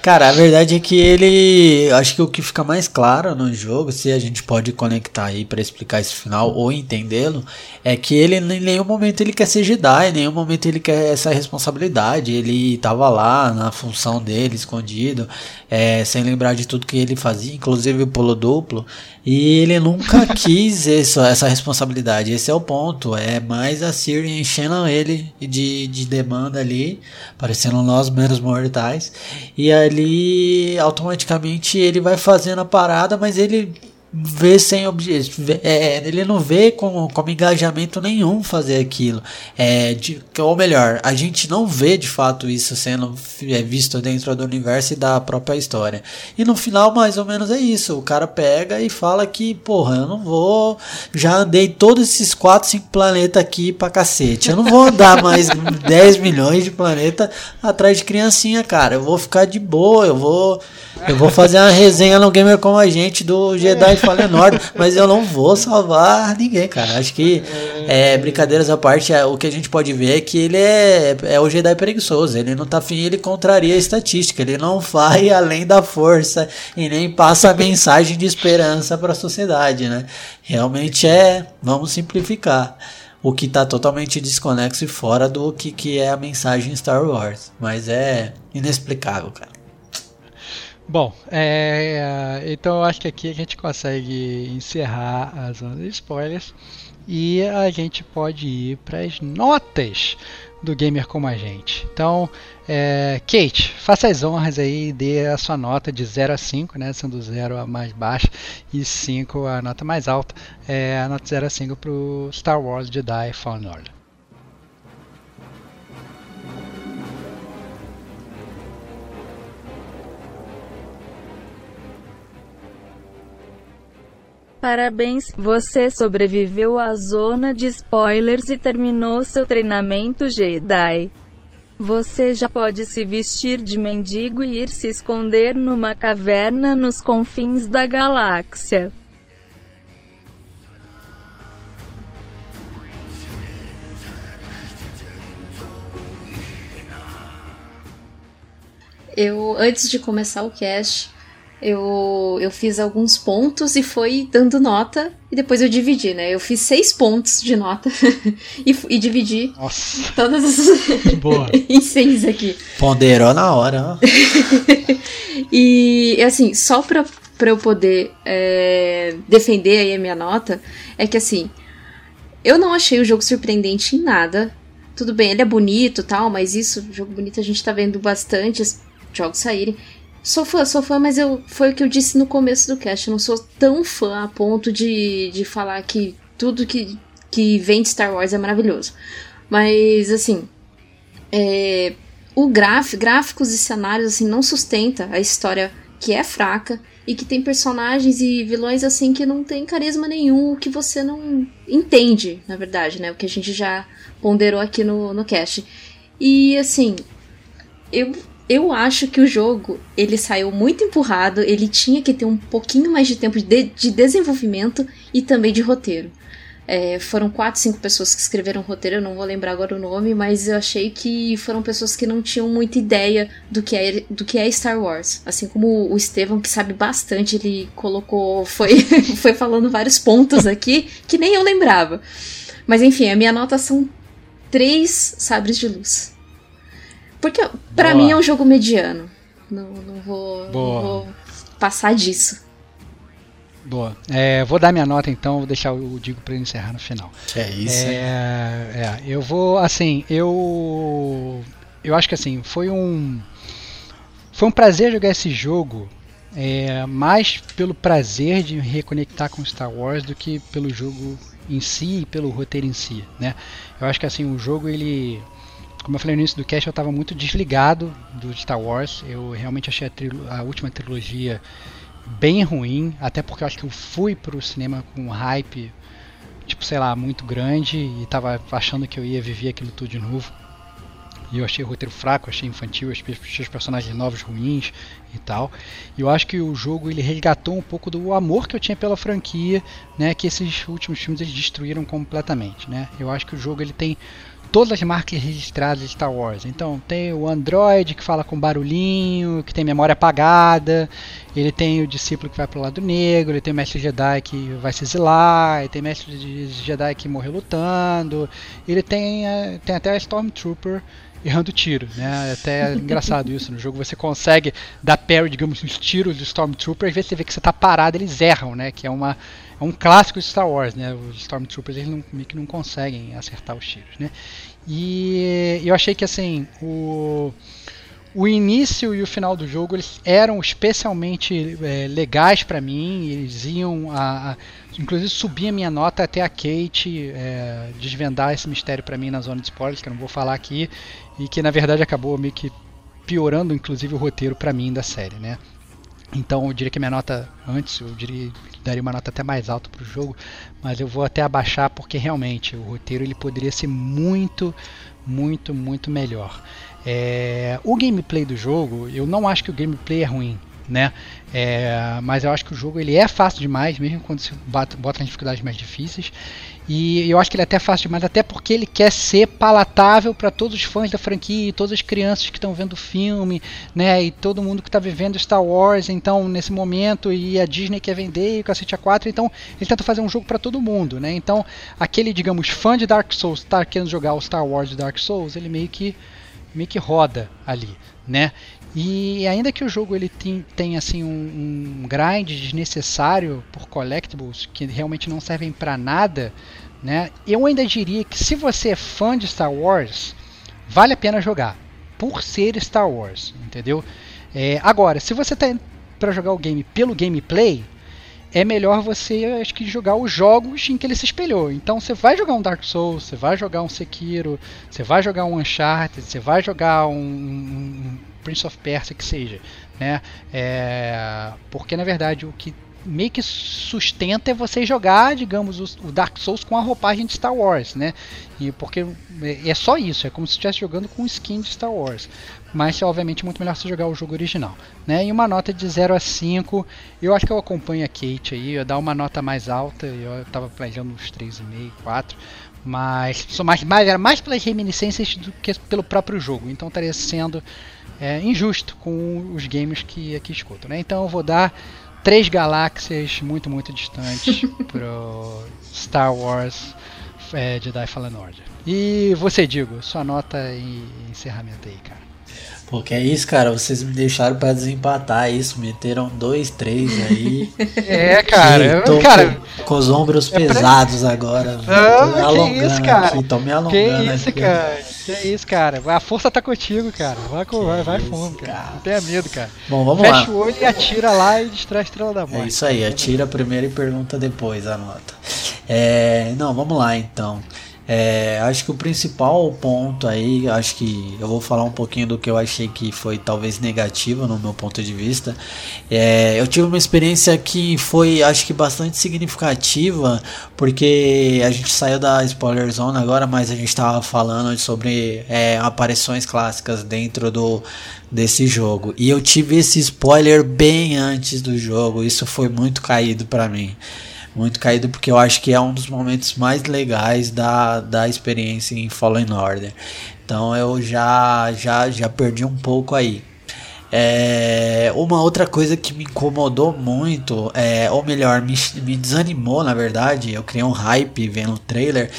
D: Cara, a verdade é que ele. Acho que o que fica mais claro no jogo, se a gente pode conectar aí para explicar esse final ou entendê-lo, é que ele em nenhum momento ele quer ser Jedi, em nenhum momento ele quer essa responsabilidade. Ele tava lá na função dele, escondido, é, sem lembrar de tudo que ele fazia, inclusive o pulo duplo. E ele nunca quis essa, essa responsabilidade. Esse é o ponto. É mais a Siri enchendo ele de, de demanda ali, parecendo nós menos mortais. E ali automaticamente ele vai fazendo a parada, mas ele vê sem objetivo. É, ele não vê com, com engajamento nenhum fazer aquilo. É, de, ou melhor, a gente não vê de fato isso sendo é, visto dentro do universo e da própria história. E no final, mais ou menos, é isso. O cara pega e fala que, porra, eu não vou. Já andei todos esses 4, 5 planetas aqui pra cacete. Eu não vou andar mais 10 milhões de planetas atrás de criancinha, cara. Eu vou ficar de boa, eu vou. Eu vou fazer uma resenha no Gamer com a gente do Jedi Fallen Order, mas eu não vou salvar ninguém, cara. Acho que, é, brincadeiras à parte, é, o que a gente pode ver é que ele é, é o Jedi preguiçoso. Ele não tá afim, ele contraria a estatística. Ele não vai além da força e nem passa a mensagem de esperança para a sociedade, né? Realmente é, vamos simplificar o que está totalmente desconexo e fora do que, que é a mensagem Star Wars. Mas é inexplicável, cara.
A: Bom, é, então eu acho que aqui a gente consegue encerrar a zona de spoilers e a gente pode ir para as notas do gamer como a gente. Então, é, Kate, faça as honras aí e dê a sua nota de 0 a 5, né, sendo 0 a mais baixa e 5 a nota mais alta. É, a nota 0 a 5 para o Star Wars Jedi Fallen Order.
B: Parabéns, você sobreviveu à zona de spoilers e terminou seu treinamento Jedi. Você já pode se vestir de mendigo e ir se esconder numa caverna nos confins da galáxia.
C: Eu, antes de começar o cast, eu, eu fiz alguns pontos e foi dando nota e depois eu dividi, né? Eu fiz seis pontos de nota e, e dividi
A: Nossa.
C: todas as.
A: Boa.
C: em seis aqui.
D: Ponderou na hora, ó.
C: e assim, só pra, pra eu poder é, defender aí a minha nota, é que assim, eu não achei o jogo surpreendente em nada. Tudo bem, ele é bonito tal, mas isso, jogo bonito a gente tá vendo bastante jogos saírem. Sou fã, sou fã, mas eu, foi o que eu disse no começo do cast. Eu não sou tão fã a ponto de, de falar que tudo que, que vem de Star Wars é maravilhoso. Mas, assim, é, o graf, gráficos e cenários assim não sustenta a história que é fraca e que tem personagens e vilões assim que não tem carisma nenhum, que você não entende, na verdade, né? O que a gente já ponderou aqui no, no cast. E assim, eu eu acho que o jogo ele saiu muito empurrado, ele tinha que ter um pouquinho mais de tempo de, de desenvolvimento e também de roteiro. É, foram quatro, cinco pessoas que escreveram o roteiro, eu não vou lembrar agora o nome, mas eu achei que foram pessoas que não tinham muita ideia do que é, do que é Star Wars. Assim como o Estevão, que sabe bastante, ele colocou, foi, foi falando vários pontos aqui que nem eu lembrava. Mas enfim, a minha nota são três sabres de luz. Porque para mim é um jogo mediano. Não, não, vou, não vou passar disso.
A: Boa. É, vou dar minha nota então, vou deixar o Digo para encerrar no final.
D: Que é isso.
A: É, é, eu vou, assim, eu. Eu acho que assim, foi um. Foi um prazer jogar esse jogo. É, mais pelo prazer de me reconectar com Star Wars do que pelo jogo em si e pelo roteiro em si, né? Eu acho que assim, o jogo ele como eu falei no início do cast, eu estava muito desligado do Star Wars. Eu realmente achei a, a, última trilogia bem ruim, até porque eu acho que eu fui pro cinema com um hype, tipo, sei lá, muito grande e estava achando que eu ia viver aquilo tudo de novo. E eu achei o roteiro fraco, achei infantil, achei os personagens novos ruins e tal. E eu acho que o jogo ele resgatou um pouco do amor que eu tinha pela franquia, né, que esses últimos filmes eles destruíram completamente, né? Eu acho que o jogo ele tem todas as marcas registradas de Star Wars. Então tem o Android que fala com barulhinho, que tem memória apagada, ele tem o discípulo que vai para o lado negro, ele tem o mestre Jedi que vai se exilar, ele tem o mestre Jedi que morreu lutando, ele tem, eh, tem até a Stormtrooper errando tiro, né? Até é engraçado isso. No jogo você consegue dar parry, digamos, nos tiros do Stormtrooper, às vezes você vê que você está parado, eles erram, né? Que é uma é um clássico de Star Wars, né? Os Stormtroopers eles não, meio que não conseguem acertar os tiros, né? E eu achei que assim o o início e o final do jogo eles eram especialmente é, legais para mim. Eles iam a, a, inclusive subir a minha nota até a Kate é, desvendar esse mistério para mim na zona de spoilers que eu não vou falar aqui e que na verdade acabou meio que piorando inclusive o roteiro para mim da série, né? Então eu diria que minha nota antes, eu diria daria uma nota até mais alta para o jogo, mas eu vou até abaixar porque realmente o roteiro ele poderia ser muito, muito, muito melhor. É, o gameplay do jogo, eu não acho que o gameplay é ruim, né? É, mas eu acho que o jogo ele é fácil demais, mesmo quando você bota, bota nas dificuldades mais difíceis. E eu acho que ele é até fácil demais, até porque ele quer ser palatável para todos os fãs da franquia, todas as crianças que estão vendo o filme, né? E todo mundo que está vivendo Star Wars, então, nesse momento, e a Disney quer vender e o Cacete A4, então ele tenta fazer um jogo para todo mundo, né? Então, aquele, digamos, fã de Dark Souls está querendo jogar o Star Wars Dark Souls, ele meio que meio que roda ali, né? E ainda que o jogo ele tem, tem assim um, um grind desnecessário por collectibles que realmente não servem para nada, né? Eu ainda diria que se você é fã de Star Wars, vale a pena jogar por ser Star Wars, entendeu? É, agora, se você está para jogar o game pelo gameplay, é melhor você acho que jogar os jogos em que ele se espelhou. Então você vai jogar um Dark Souls, você vai jogar um Sekiro, você vai jogar um Uncharted, você vai jogar um, um Prince of Persia que seja, né? É, porque na verdade o que meio que sustenta é você jogar, digamos, o Dark Souls com a roupagem de Star Wars, né? E porque é só isso, é como se estivesse jogando com skin de Star Wars. Mas é obviamente muito melhor você jogar o jogo original, né? E uma nota de 0 a 5, eu acho que eu acompanho a Kate aí, eu dar uma nota mais alta, eu tava planejando uns 3,5, 4, mas sou mais, mais, era mais pelas reminiscências do que pelo próprio jogo, então estaria sendo é, injusto com os games que aqui escuto, né? Então eu vou dar três galáxias muito, muito distantes pro Star Wars é, Jedi Fallen Order. E você, Digo, sua nota e encerramento aí, cara.
D: Porque é isso, cara. Vocês me deixaram pra desempatar isso. Meteram dois, três aí.
A: É, cara.
D: tô
A: cara
D: com, com, os ombros é pesados pra... agora.
A: Não, que isso, cara.
D: Aqui, tô me alongando
A: que isso, aqui. cara. Que isso, cara. A força tá contigo, cara. Vai, com, vai, vai fundo, cara. cara. Não tenha medo, cara.
D: Bom, vamos
A: Fecha
D: lá.
A: Fecha o olho e atira lá e distrai a estrela da morte.
D: É isso aí, atira primeiro e pergunta depois, anota. É, não, vamos lá então. É, acho que o principal ponto aí, acho que eu vou falar um pouquinho do que eu achei que foi talvez negativo no meu ponto de vista. É, eu tive uma experiência que foi, acho que bastante significativa, porque a gente saiu da spoiler zone agora, mas a gente estava falando sobre é, aparições clássicas dentro do desse jogo. E eu tive esse spoiler bem antes do jogo, isso foi muito caído para mim muito caído porque eu acho que é um dos momentos mais legais da, da experiência em Fallen Order. Então eu já já já perdi um pouco aí. É, uma outra coisa que me incomodou muito, é, ou melhor, me, me desanimou na verdade, eu criei um hype vendo o trailer,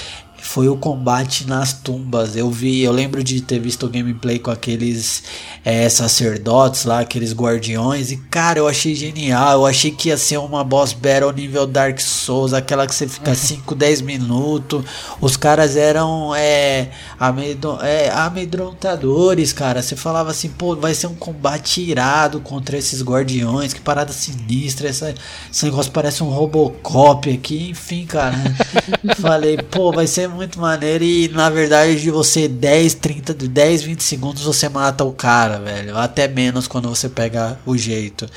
D: foi o combate nas tumbas. Eu vi, eu lembro de ter visto o gameplay com aqueles é, sacerdotes lá, aqueles guardiões, e cara, eu achei genial. Eu achei que ia ser uma boss battle nível Dark Souls, aquela que você fica 5, uhum. 10 minutos. Os caras eram é, amedro, é, amedrontadores, cara. Você falava assim, pô, vai ser um combate irado contra esses guardiões, que parada sinistra. Essa, esse negócio parece um Robocop aqui, enfim, cara. Falei, pô, vai ser muito maneiro e na verdade de você 10, 30, 10, 20 segundos você mata o cara, velho. Até menos quando você pega o jeito.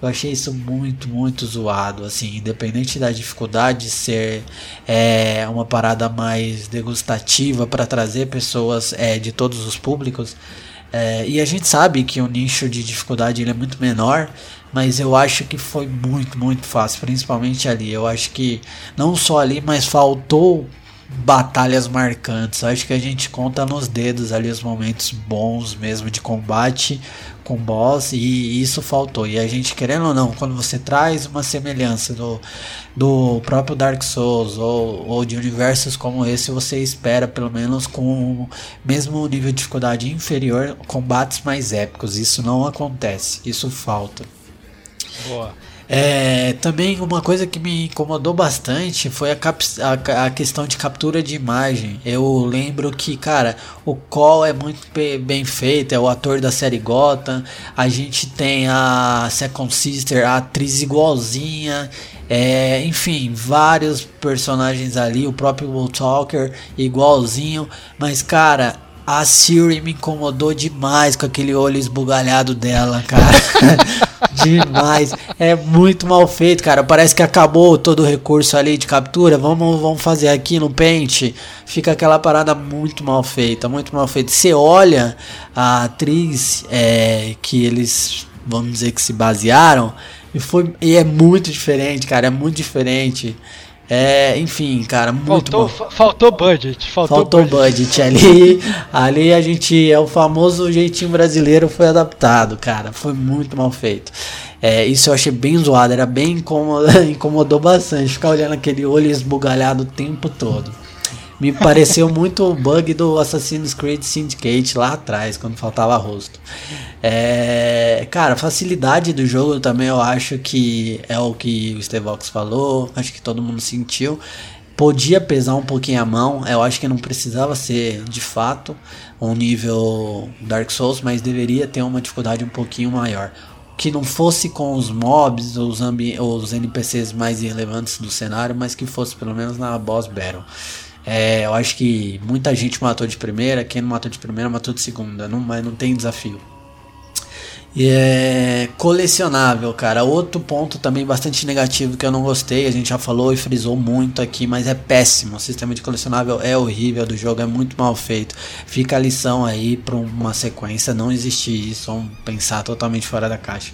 D: Eu achei isso muito, muito zoado, assim, independente da dificuldade de ser é, uma parada mais degustativa para trazer pessoas é, de todos os públicos. É, e a gente sabe que o nicho de dificuldade ele é muito menor, mas eu acho que foi muito, muito fácil, principalmente ali. Eu acho que não só ali, mas faltou batalhas marcantes. Acho que a gente conta nos dedos ali os momentos bons mesmo de combate com boss e isso faltou. E a gente querendo ou não, quando você traz uma semelhança do, do próprio Dark Souls ou, ou de universos como esse, você espera pelo menos com mesmo nível de dificuldade inferior, combates mais épicos. Isso não acontece, isso falta.
A: Boa.
D: É, também uma coisa que me incomodou bastante foi a, a, a, questão de captura de imagem. Eu lembro que, cara, o Call é muito bem feito, é o ator da série Gotham. A gente tem a Second Sister, a atriz igualzinha. É, enfim, vários personagens ali, o próprio Will Talker igualzinho. Mas, cara, a Siri me incomodou demais com aquele olho esbugalhado dela, cara. demais. É muito mal feito, cara. Parece que acabou todo o recurso ali de captura. Vamos, vamos fazer aqui no Paint. Fica aquela parada muito mal feita, muito mal feita. Você olha a atriz é, que eles, vamos dizer que se basearam. E, foi, e é muito diferente, cara. É muito diferente. É, enfim, cara, muito
A: faltou,
D: bom.
A: Faltou budget. Faltou,
D: faltou budget. budget. Ali, ali a gente é o famoso jeitinho brasileiro foi adaptado, cara. Foi muito mal feito. É, isso eu achei bem zoado, era bem incômodo, incomodou bastante ficar olhando aquele olho esbugalhado o tempo todo. Me pareceu muito o bug do Assassin's Creed Syndicate lá atrás, quando faltava rosto. É, cara, facilidade do jogo também eu acho que é o que o Stevox falou, acho que todo mundo sentiu. Podia pesar um pouquinho a mão, eu acho que não precisava ser de fato um nível Dark Souls, mas deveria ter uma dificuldade um pouquinho maior que não fosse com os mobs, os, os NPCs mais irrelevantes do cenário, mas que fosse pelo menos na boss battle. É, eu acho que muita gente matou de primeira, quem não matou de primeira matou de segunda, não, mas não tem desafio. E é colecionável, cara. Outro ponto também bastante negativo que eu não gostei, a gente já falou e frisou muito aqui, mas é péssimo. O sistema de colecionável é horrível do jogo, é muito mal feito. Fica a lição aí para uma sequência não existir isso, vamos pensar totalmente fora da caixa.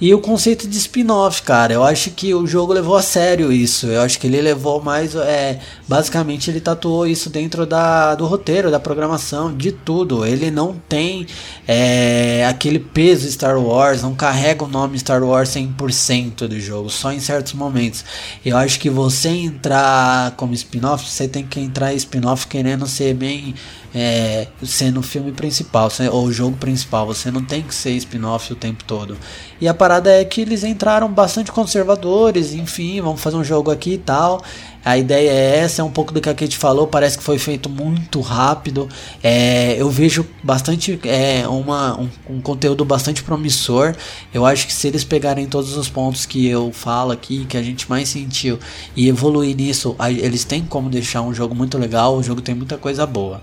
D: E o conceito de spin-off, cara, eu acho que o jogo levou a sério isso. Eu acho que ele levou mais. É, basicamente, ele tatuou isso dentro da, do roteiro, da programação, de tudo. Ele não tem é, aquele peso Star Wars, não carrega o nome Star Wars 100% do jogo, só em certos momentos. Eu acho que você entrar como spin-off, você tem que entrar spin-off querendo ser bem é, sendo o filme principal, ou o jogo principal. Você não tem que ser spin-off o tempo todo. E a parada é que eles entraram bastante conservadores, enfim, vamos fazer um jogo aqui e tal. A ideia é essa, é um pouco do que a Kate falou, parece que foi feito muito rápido. É, eu vejo bastante é, uma, um, um, conteúdo bastante promissor. Eu acho que se eles pegarem todos os pontos que eu falo aqui, que a gente mais sentiu, e evoluir nisso, eles têm como deixar um jogo muito legal. O jogo tem muita coisa boa.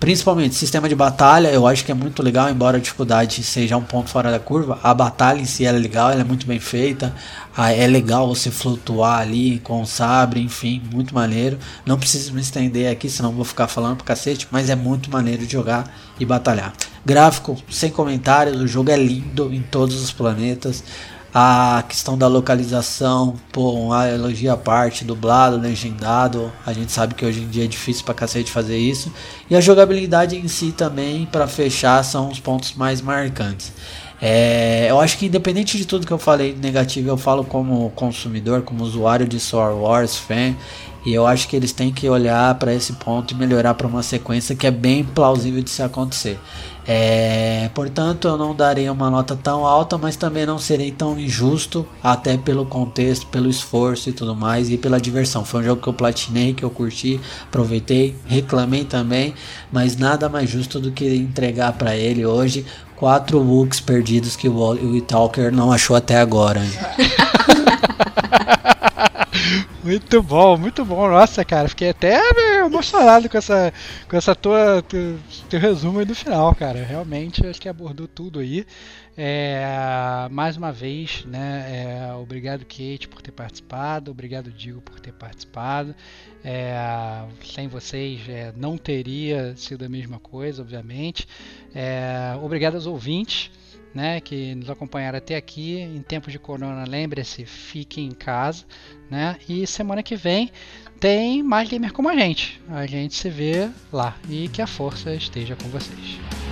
D: Principalmente sistema de batalha, eu acho que é muito legal, embora a dificuldade seja um ponto fora da curva. A batalha em si é legal, ela é muito bem feita. É legal você flutuar ali com o sabre, enfim, muito maneiro. Não preciso me estender aqui, senão vou ficar falando pro cacete, mas é muito maneiro de jogar e batalhar. Gráfico, sem comentários, o jogo é lindo em todos os planetas. A questão da localização, pô, uma elogia à parte, dublado, legendado. A gente sabe que hoje em dia é difícil pra cacete fazer isso. E a jogabilidade em si também, para fechar, são os pontos mais marcantes. É, eu acho que independente de tudo que eu falei negativo, eu falo como consumidor, como usuário de Star Wars, fan, e eu acho que eles têm que olhar para esse ponto e melhorar para uma sequência que é bem plausível de se acontecer. É, portanto, eu não darei uma nota tão alta, mas também não serei tão injusto, até pelo contexto, pelo esforço e tudo mais, e pela diversão. Foi um jogo que eu platinei, que eu curti, aproveitei, reclamei também, mas nada mais justo do que entregar para ele hoje quatro looks perdidos que o Italker não achou até agora.
A: Muito bom, muito bom. Nossa, cara, fiquei até emocionado com essa, com essa tua teu, teu resumo aí do final, cara. Realmente, acho que abordou tudo aí. É, mais uma vez, né? É, obrigado Kate por ter participado, obrigado Digo por ter participado. É, sem vocês é, não teria sido a mesma coisa, obviamente. É, obrigado aos ouvintes né, que nos acompanharam até aqui. Em tempos de corona, lembre-se, fique em casa, né? E semana que vem tem mais gamer como a gente. A gente se vê lá e que a força esteja com vocês.